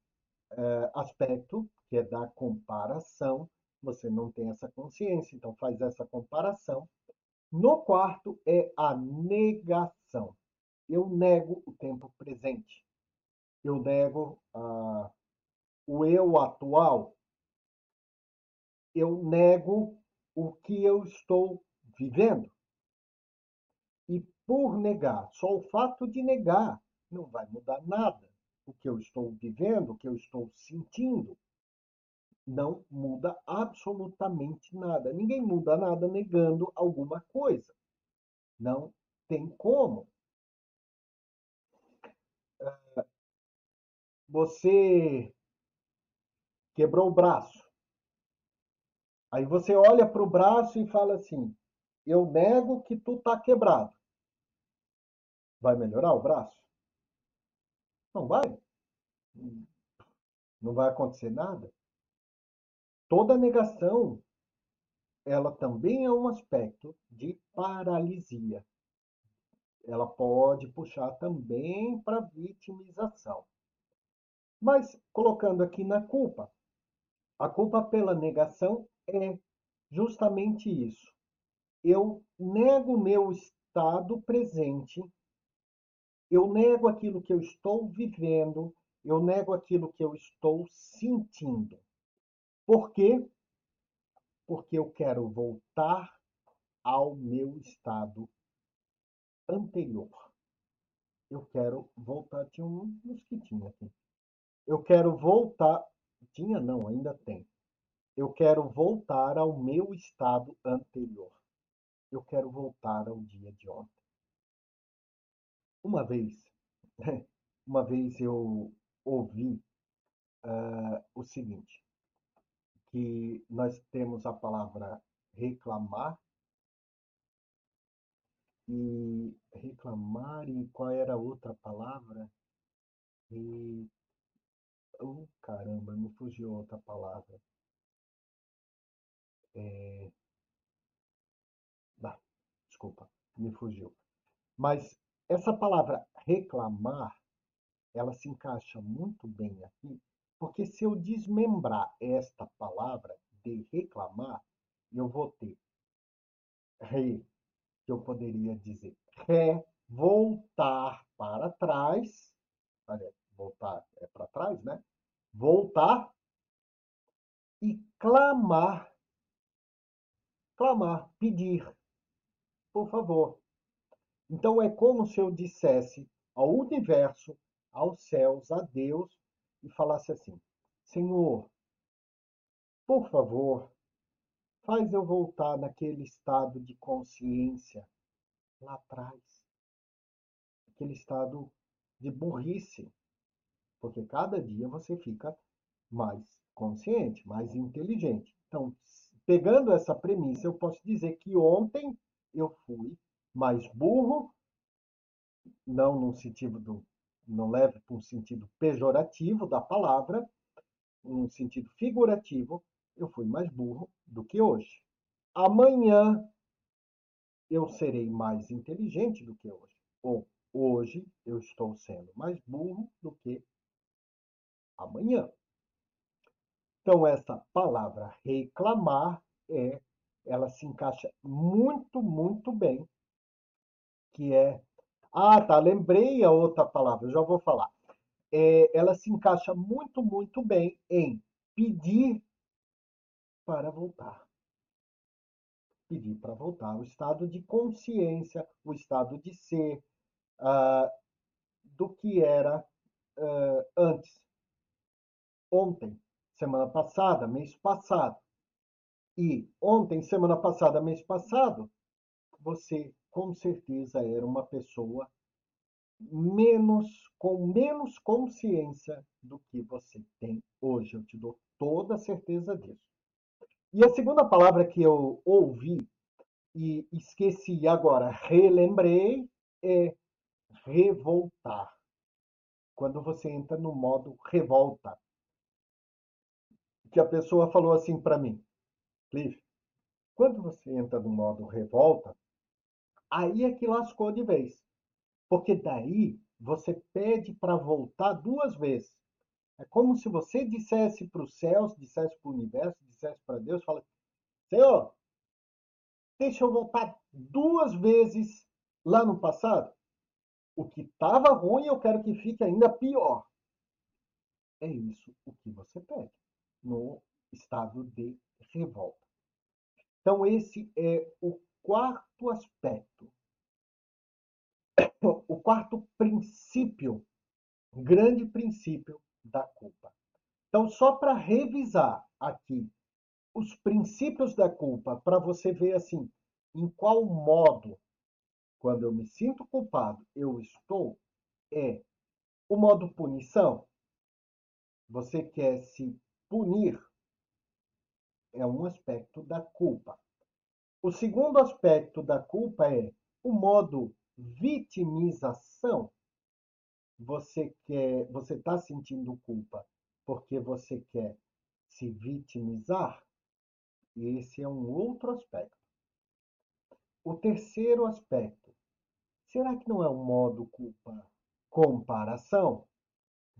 eh, aspecto, que é da comparação, você não tem essa consciência, então faz essa comparação. No quarto é a negação. Eu nego o tempo presente. Eu nego ah, o eu atual. Eu nego o que eu estou vivendo. E por negar, só o fato de negar não vai mudar nada. O que eu estou vivendo, o que eu estou sentindo, não muda absolutamente nada. Ninguém muda nada negando alguma coisa. Não tem como. Ah, você quebrou o braço. Aí você olha para o braço e fala assim: Eu nego que tu tá quebrado. Vai melhorar o braço? Não vai. Não vai acontecer nada. Toda negação, ela também é um aspecto de paralisia. Ela pode puxar também para vitimização. Mas colocando aqui na culpa, a culpa pela negação é justamente isso. Eu nego meu estado presente, eu nego aquilo que eu estou vivendo, eu nego aquilo que eu estou sentindo. Por quê? Porque eu quero voltar ao meu estado anterior. Eu quero voltar. Tinha um mosquitinho aqui. Eu quero voltar. Tinha não, ainda tem. Eu quero voltar ao meu estado anterior. Eu quero voltar ao dia de ontem. Uma vez, uma vez eu ouvi uh, o seguinte: que nós temos a palavra reclamar e reclamar e qual era a outra palavra? E oh, caramba, me fugiu outra palavra. É... Ah, desculpa, me fugiu. Mas essa palavra reclamar, ela se encaixa muito bem aqui, porque se eu desmembrar esta palavra de reclamar, eu vou ter re, que eu poderia dizer ré, voltar para trás. Olha, voltar é para trás, né? Voltar e clamar. clamar, pedir, por favor. Então é como se eu dissesse ao universo, aos céus, a Deus, e falasse assim: Senhor, por favor, faz eu voltar naquele estado de consciência lá atrás, aquele estado de burrice, porque cada dia você fica mais consciente, mais inteligente. Então, pegando essa premissa, eu posso dizer que ontem eu fui mais burro, não no sentido do, não leve para um sentido pejorativo da palavra, num sentido figurativo, eu fui mais burro do que hoje. Amanhã eu serei mais inteligente do que hoje. Ou hoje eu estou sendo mais burro do que amanhã. Então essa palavra reclamar é ela se encaixa muito, muito bem, que é ah, tá, lembrei a outra palavra, já vou falar. É, ela se encaixa muito, muito bem em pedir para voltar. Pedir para voltar. O estado de consciência, o estado de ser uh, do que era uh, antes. Ontem, semana passada, mês passado. E ontem, semana passada, mês passado, você com certeza era uma pessoa menos com menos consciência do que você tem hoje. Eu te dou toda a certeza disso. E a segunda palavra que eu ouvi e esqueci agora, relembrei, é revoltar. Quando você entra no modo revolta. Que a pessoa falou assim para mim, Cliff, quando você entra no modo revolta, aí é que lascou de vez. Porque daí você pede para voltar duas vezes. É como se você dissesse para os céus, dissesse para o universo, dissesse para Deus, fala, Senhor, deixa eu voltar duas vezes lá no passado. O que estava ruim, eu quero que fique ainda pior. É isso o que você pede no estado de revolta. Então, esse é o quarto aspecto, o quarto princípio, grande princípio da culpa. Então, só para revisar aqui os princípios da culpa, para você ver assim, em qual modo, quando eu me sinto culpado, eu estou, é o modo punição. Você quer se punir, é um aspecto da culpa. O segundo aspecto da culpa é o modo vitimização. Você quer, você está sentindo culpa porque você quer se vitimizar? Esse é um outro aspecto. O terceiro aspecto, será que não é um modo culpa comparação?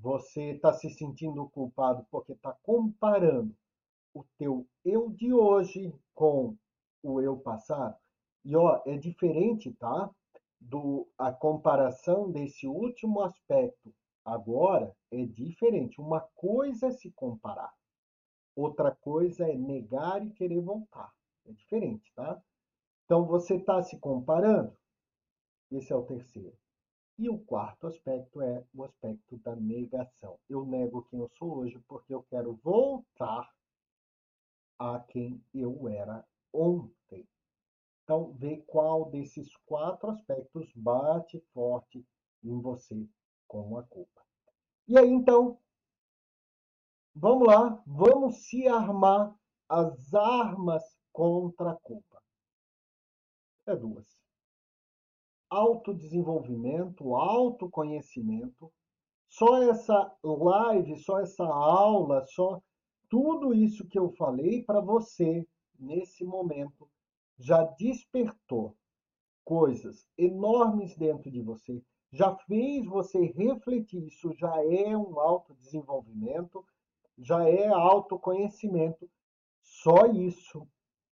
Você está se sentindo culpado porque está comparando o teu eu de hoje com o eu passado. E ó, é diferente, tá? Do a comparação desse último aspecto agora é diferente. Uma coisa é se comparar. Outra coisa é negar e querer voltar. É diferente, tá? Então você está se comparando. Esse é o terceiro. E o quarto aspecto é o aspecto da negação. Eu nego quem eu sou hoje porque eu quero voltar a quem eu era ontem. Então, vê qual desses quatro aspectos bate forte em você com a culpa. E aí, então, vamos lá, vamos se armar as armas contra a culpa. É duas. Autodesenvolvimento, autoconhecimento. Só essa live, só essa aula, só tudo isso que eu falei para você nesse momento, já despertou coisas enormes dentro de você, já fez você refletir, isso já é um autodesenvolvimento, já é autoconhecimento. Só isso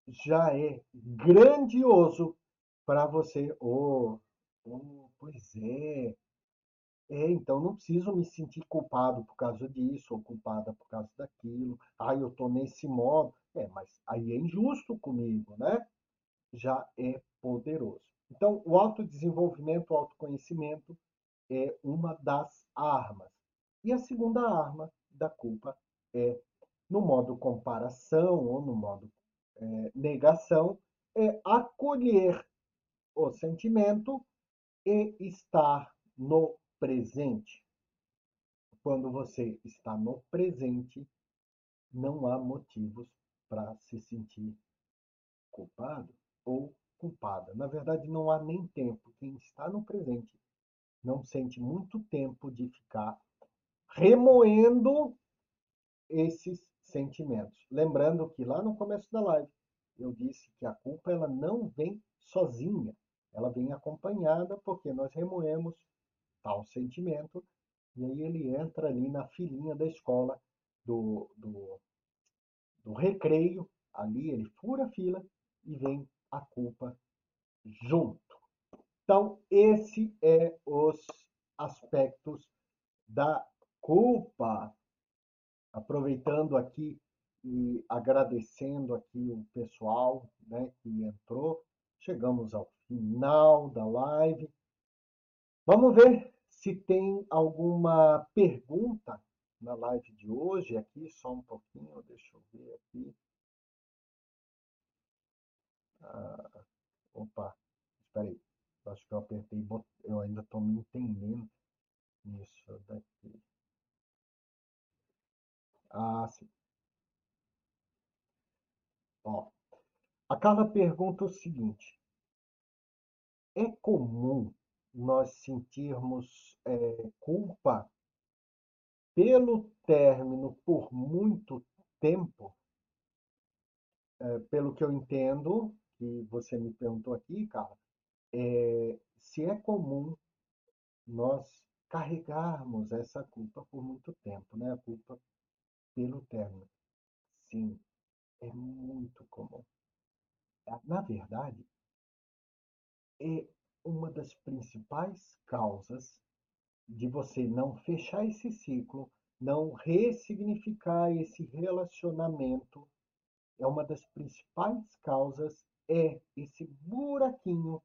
já é grandioso para você. Oh, oh, pois é. É, então não preciso me sentir culpado por causa disso, ou culpada por causa daquilo. Ah, eu estou nesse modo. É, mas aí é injusto comigo, né? já é poderoso. Então, o autodesenvolvimento, o autoconhecimento é uma das armas. E a segunda arma da culpa é, no modo comparação ou no modo é, negação, é acolher o sentimento e estar no presente. Quando você está no presente, não há motivos para se sentir culpado ou culpada. Na verdade, não há nem tempo. Quem está no presente não sente muito tempo de ficar remoendo esses sentimentos. Lembrando que lá no começo da live eu disse que a culpa ela não vem sozinha, ela vem acompanhada porque nós remoemos tal sentimento e aí ele entra ali na filinha da escola do, do, do recreio, ali ele fura a fila e vem a culpa junto. Então, esse é os aspectos da culpa. Aproveitando aqui e agradecendo aqui o pessoal né, que entrou, chegamos ao final da live. Vamos ver se tem alguma pergunta na live de hoje aqui, só um pouquinho, deixa eu ver aqui. Ah, opa, espera aí. Acho que eu apertei, eu ainda estou me entendendo nisso daqui. Ah, sim. Ó, a Carla pergunta o seguinte: é comum nós sentirmos é, culpa pelo término por muito tempo? É, pelo que eu entendo, que você me perguntou aqui, Carla, é, se é comum nós carregarmos essa culpa por muito tempo, né? A culpa pelo término. Sim, é muito comum. Na verdade, é uma das principais causas de você não fechar esse ciclo, não ressignificar esse relacionamento. É uma das principais causas é esse buraquinho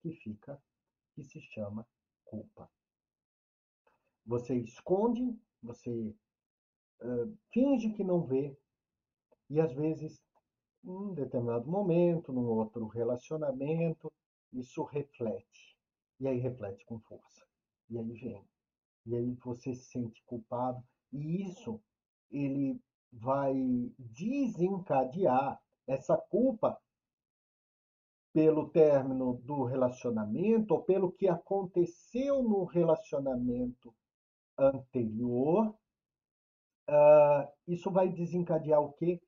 que fica, que se chama culpa. Você esconde, você uh, finge que não vê, e às vezes, em um determinado momento, num outro relacionamento, isso reflete. E aí reflete com força. E aí vem. E aí você se sente culpado. E isso, ele vai desencadear essa culpa pelo término do relacionamento ou pelo que aconteceu no relacionamento anterior, uh, isso vai desencadear o quê?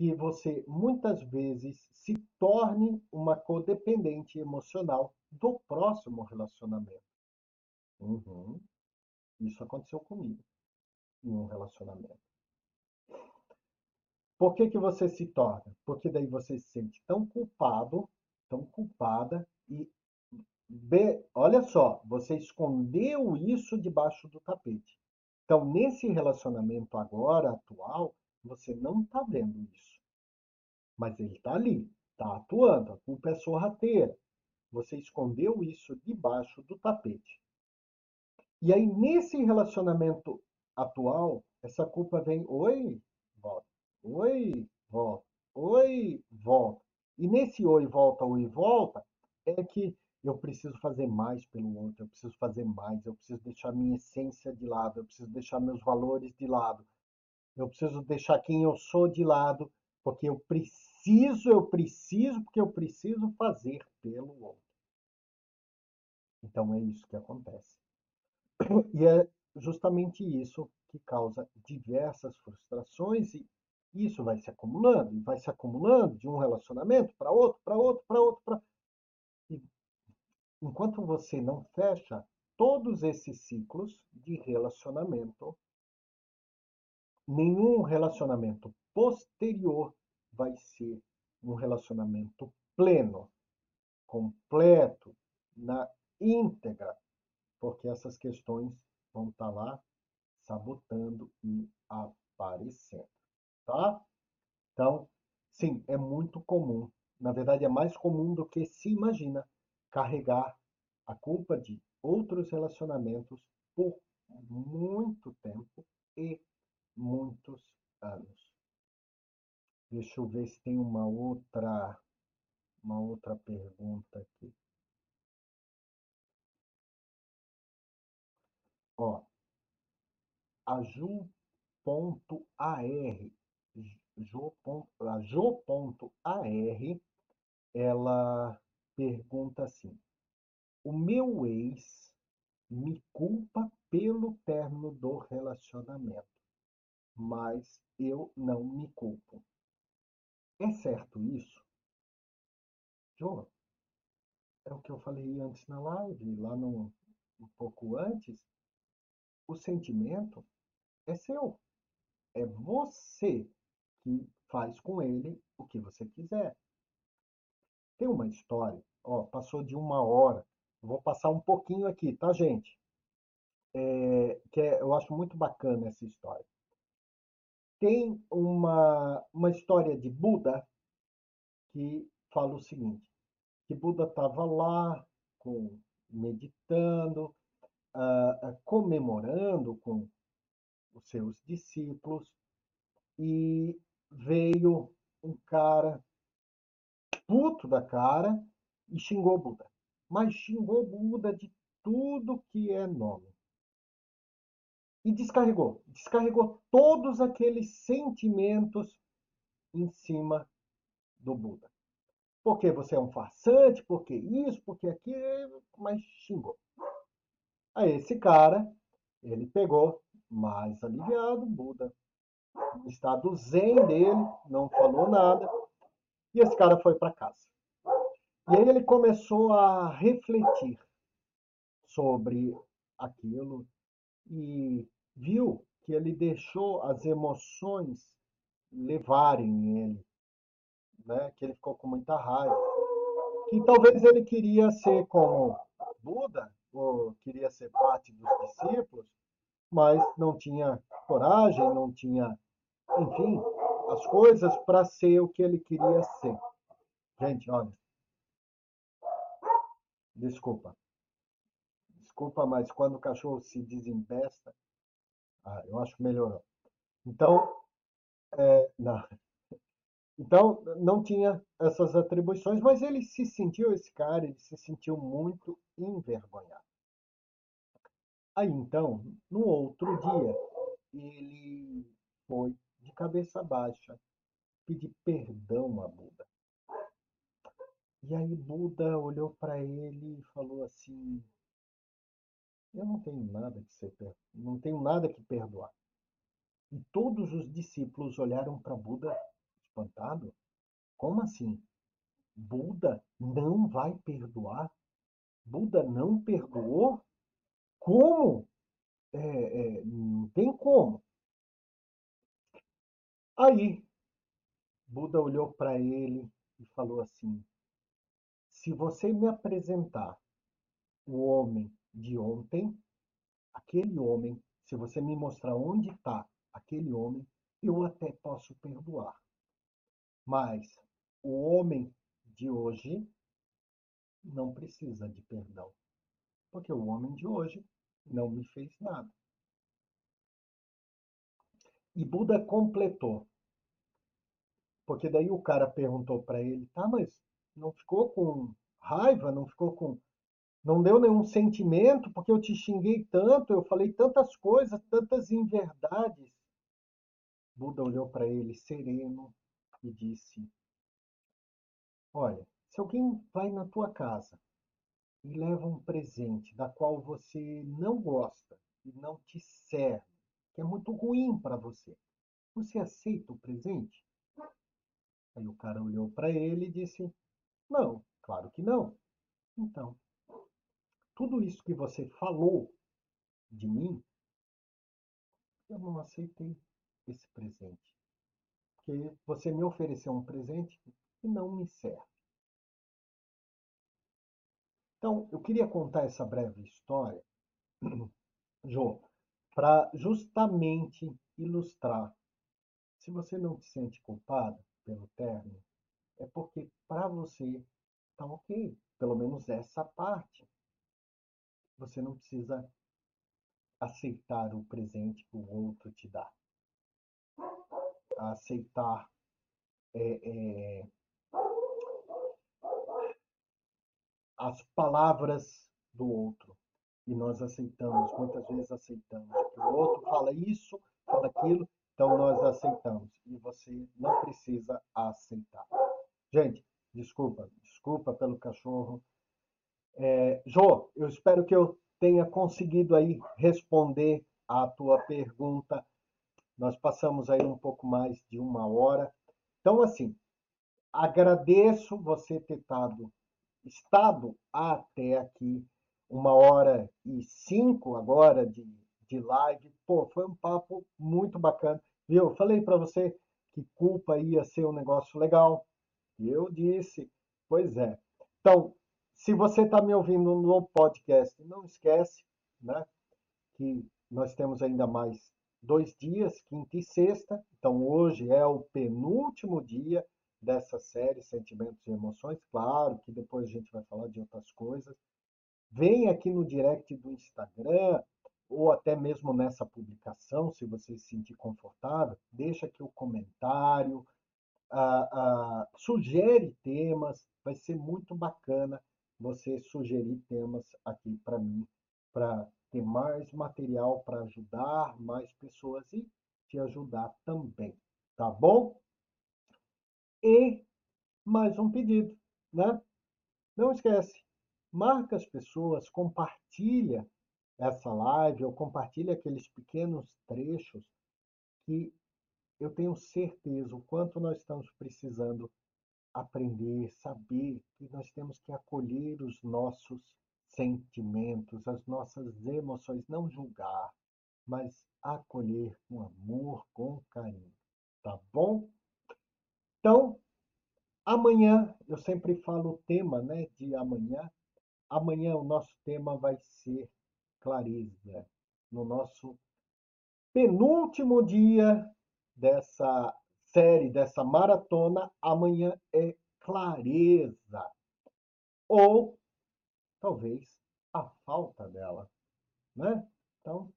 Que você muitas vezes se torne uma codependente emocional do próximo relacionamento. Uhum. Isso aconteceu comigo em um relacionamento. Por que, que você se torna? Porque daí você se sente tão culpado tão culpada e be, olha só, você escondeu isso debaixo do tapete. Então, nesse relacionamento agora, atual, você não está vendo isso. Mas ele está ali, está atuando, a culpa é sorrateira. Você escondeu isso debaixo do tapete. E aí, nesse relacionamento atual, essa culpa vem, oi, volta, oi, volta, oi, volta. E nesse oi, volta, oi, volta, é que eu preciso fazer mais pelo outro, eu preciso fazer mais, eu preciso deixar minha essência de lado, eu preciso deixar meus valores de lado, eu preciso deixar quem eu sou de lado, porque eu preciso, eu preciso, porque eu preciso fazer pelo outro. Então é isso que acontece. E é justamente isso que causa diversas frustrações e isso vai se acumulando, vai se acumulando de um relacionamento para outro, para outro, para outro. E enquanto você não fecha todos esses ciclos de relacionamento, nenhum relacionamento posterior vai ser um relacionamento pleno, completo, na íntegra, porque essas questões vão estar lá sabotando e aparecendo tá? Então, sim, é muito comum na verdade é mais comum do que se imagina, carregar a culpa de outros relacionamentos por muito tempo e muitos anos. Deixa eu ver se tem uma outra uma outra pergunta aqui. Ó, a Ju.ar, Jo.ar, ela pergunta assim: O meu ex me culpa pelo término do relacionamento, mas eu não me culpo. É certo isso? Jo, é o que eu falei antes na live, lá no, um pouco antes. O sentimento é seu. É você que faz com ele o que você quiser. Tem uma história, ó, passou de uma hora. Vou passar um pouquinho aqui, tá, gente? É, que é, eu acho muito bacana essa história. Tem uma, uma história de Buda que fala o seguinte, que Buda estava lá com, meditando, uh, comemorando com os seus discípulos e veio um cara puto da cara e xingou Buda. Mas xingou Buda de tudo que é nome. E descarregou. Descarregou todos aqueles sentimentos em cima do Buda. Porque você é um farsante, porque isso, porque aquilo, mas xingou. Aí esse cara, ele pegou, mais aliviado, Buda, no estado zen dele, não falou nada, e esse cara foi para casa. E aí ele começou a refletir sobre aquilo e viu que ele deixou as emoções levarem ele, né? que ele ficou com muita raiva. Que talvez ele queria ser como Buda, ou queria ser parte dos discípulos, mas não tinha coragem, não tinha, enfim, as coisas para ser o que ele queria ser. Gente, olha. Desculpa. Desculpa, mas quando o cachorro se desembesta, ah, eu acho que melhorou. Então, é, não. Então, não tinha essas atribuições, mas ele se sentiu, esse cara, ele se sentiu muito envergonhado. Aí, então, no outro dia, ele foi de cabeça baixa pedir perdão a Buda. E aí Buda olhou para ele e falou assim: Eu não tenho nada que ser não tenho nada que perdoar. E todos os discípulos olharam para Buda espantado. Como assim? Buda não vai perdoar? Buda não perdoou? Como? É, é, não tem como. Aí, Buda olhou para ele e falou assim: Se você me apresentar o homem de ontem, aquele homem, se você me mostrar onde está aquele homem, eu até posso perdoar. Mas o homem de hoje não precisa de perdão, porque o homem de hoje não me fez nada. E Buda completou. Porque daí o cara perguntou para ele, tá, mas não ficou com raiva, não ficou com. Não deu nenhum sentimento, porque eu te xinguei tanto, eu falei tantas coisas, tantas inverdades. Buda olhou para ele sereno e disse: Olha, se alguém vai na tua casa e leva um presente da qual você não gosta e não te serve, que é muito ruim para você, você aceita o presente? Aí o cara olhou para ele e disse: Não, claro que não. Então, tudo isso que você falou de mim, eu não aceitei esse presente porque você me ofereceu um presente que não me serve. Então, eu queria contar essa breve história, Jô, para justamente ilustrar. Se você não se sente culpado pelo término, é porque para você tá ok. Pelo menos essa parte. Você não precisa aceitar o presente que o outro te dá. Aceitar é, é, as palavras do outro. E nós aceitamos, muitas vezes aceitamos. O outro fala isso, fala aquilo, então nós aceitamos. E você não precisa aceitar. Gente, desculpa, desculpa pelo cachorro. É, Jô, eu espero que eu tenha conseguido aí responder a tua pergunta. Nós passamos aí um pouco mais de uma hora. Então, assim, agradeço você ter estado, estado até aqui, uma hora e cinco agora de, de live. Pô, foi um papo muito bacana. Viu? Eu falei para você que culpa ia ser um negócio legal. E eu disse, pois é. Então, se você está me ouvindo no podcast, não esquece, né, que nós temos ainda mais dois dias, quinta e sexta. Então, hoje é o penúltimo dia dessa série Sentimentos e Emoções. Claro que depois a gente vai falar de outras coisas. Vem aqui no direct do Instagram, ou até mesmo nessa publicação, se você se sentir confortável, deixa aqui o comentário, ah, ah, sugere temas, vai ser muito bacana você sugerir temas aqui para mim, para ter mais material para ajudar mais pessoas e te ajudar também, tá bom? E mais um pedido, né? Não esquece, marca as pessoas, compartilha essa live ou compartilha aqueles pequenos trechos que eu tenho certeza o quanto nós estamos precisando aprender, saber que nós temos que acolher os nossos sentimentos, as nossas emoções, não julgar, mas acolher com amor, com carinho. Tá bom? Então, amanhã, eu sempre falo o tema né, de amanhã. Amanhã o nosso tema vai ser clareza. No nosso penúltimo dia dessa série, dessa maratona, amanhã é clareza. Ou talvez a falta dela, né? Então,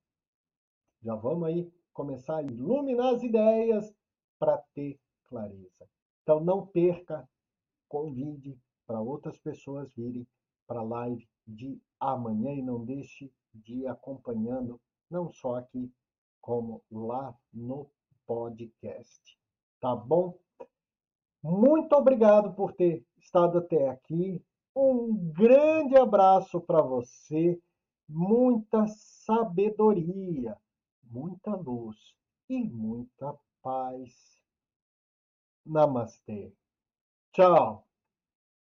já vamos aí começar a iluminar as ideias para ter clareza. Então, não perca, convide para outras pessoas virem para a live de amanhã e não deixe de ir acompanhando, não só aqui, como lá no podcast. Tá bom? Muito obrigado por ter estado até aqui. Um grande abraço para você, muita sabedoria, muita luz e muita paz. Namastê. Tchau.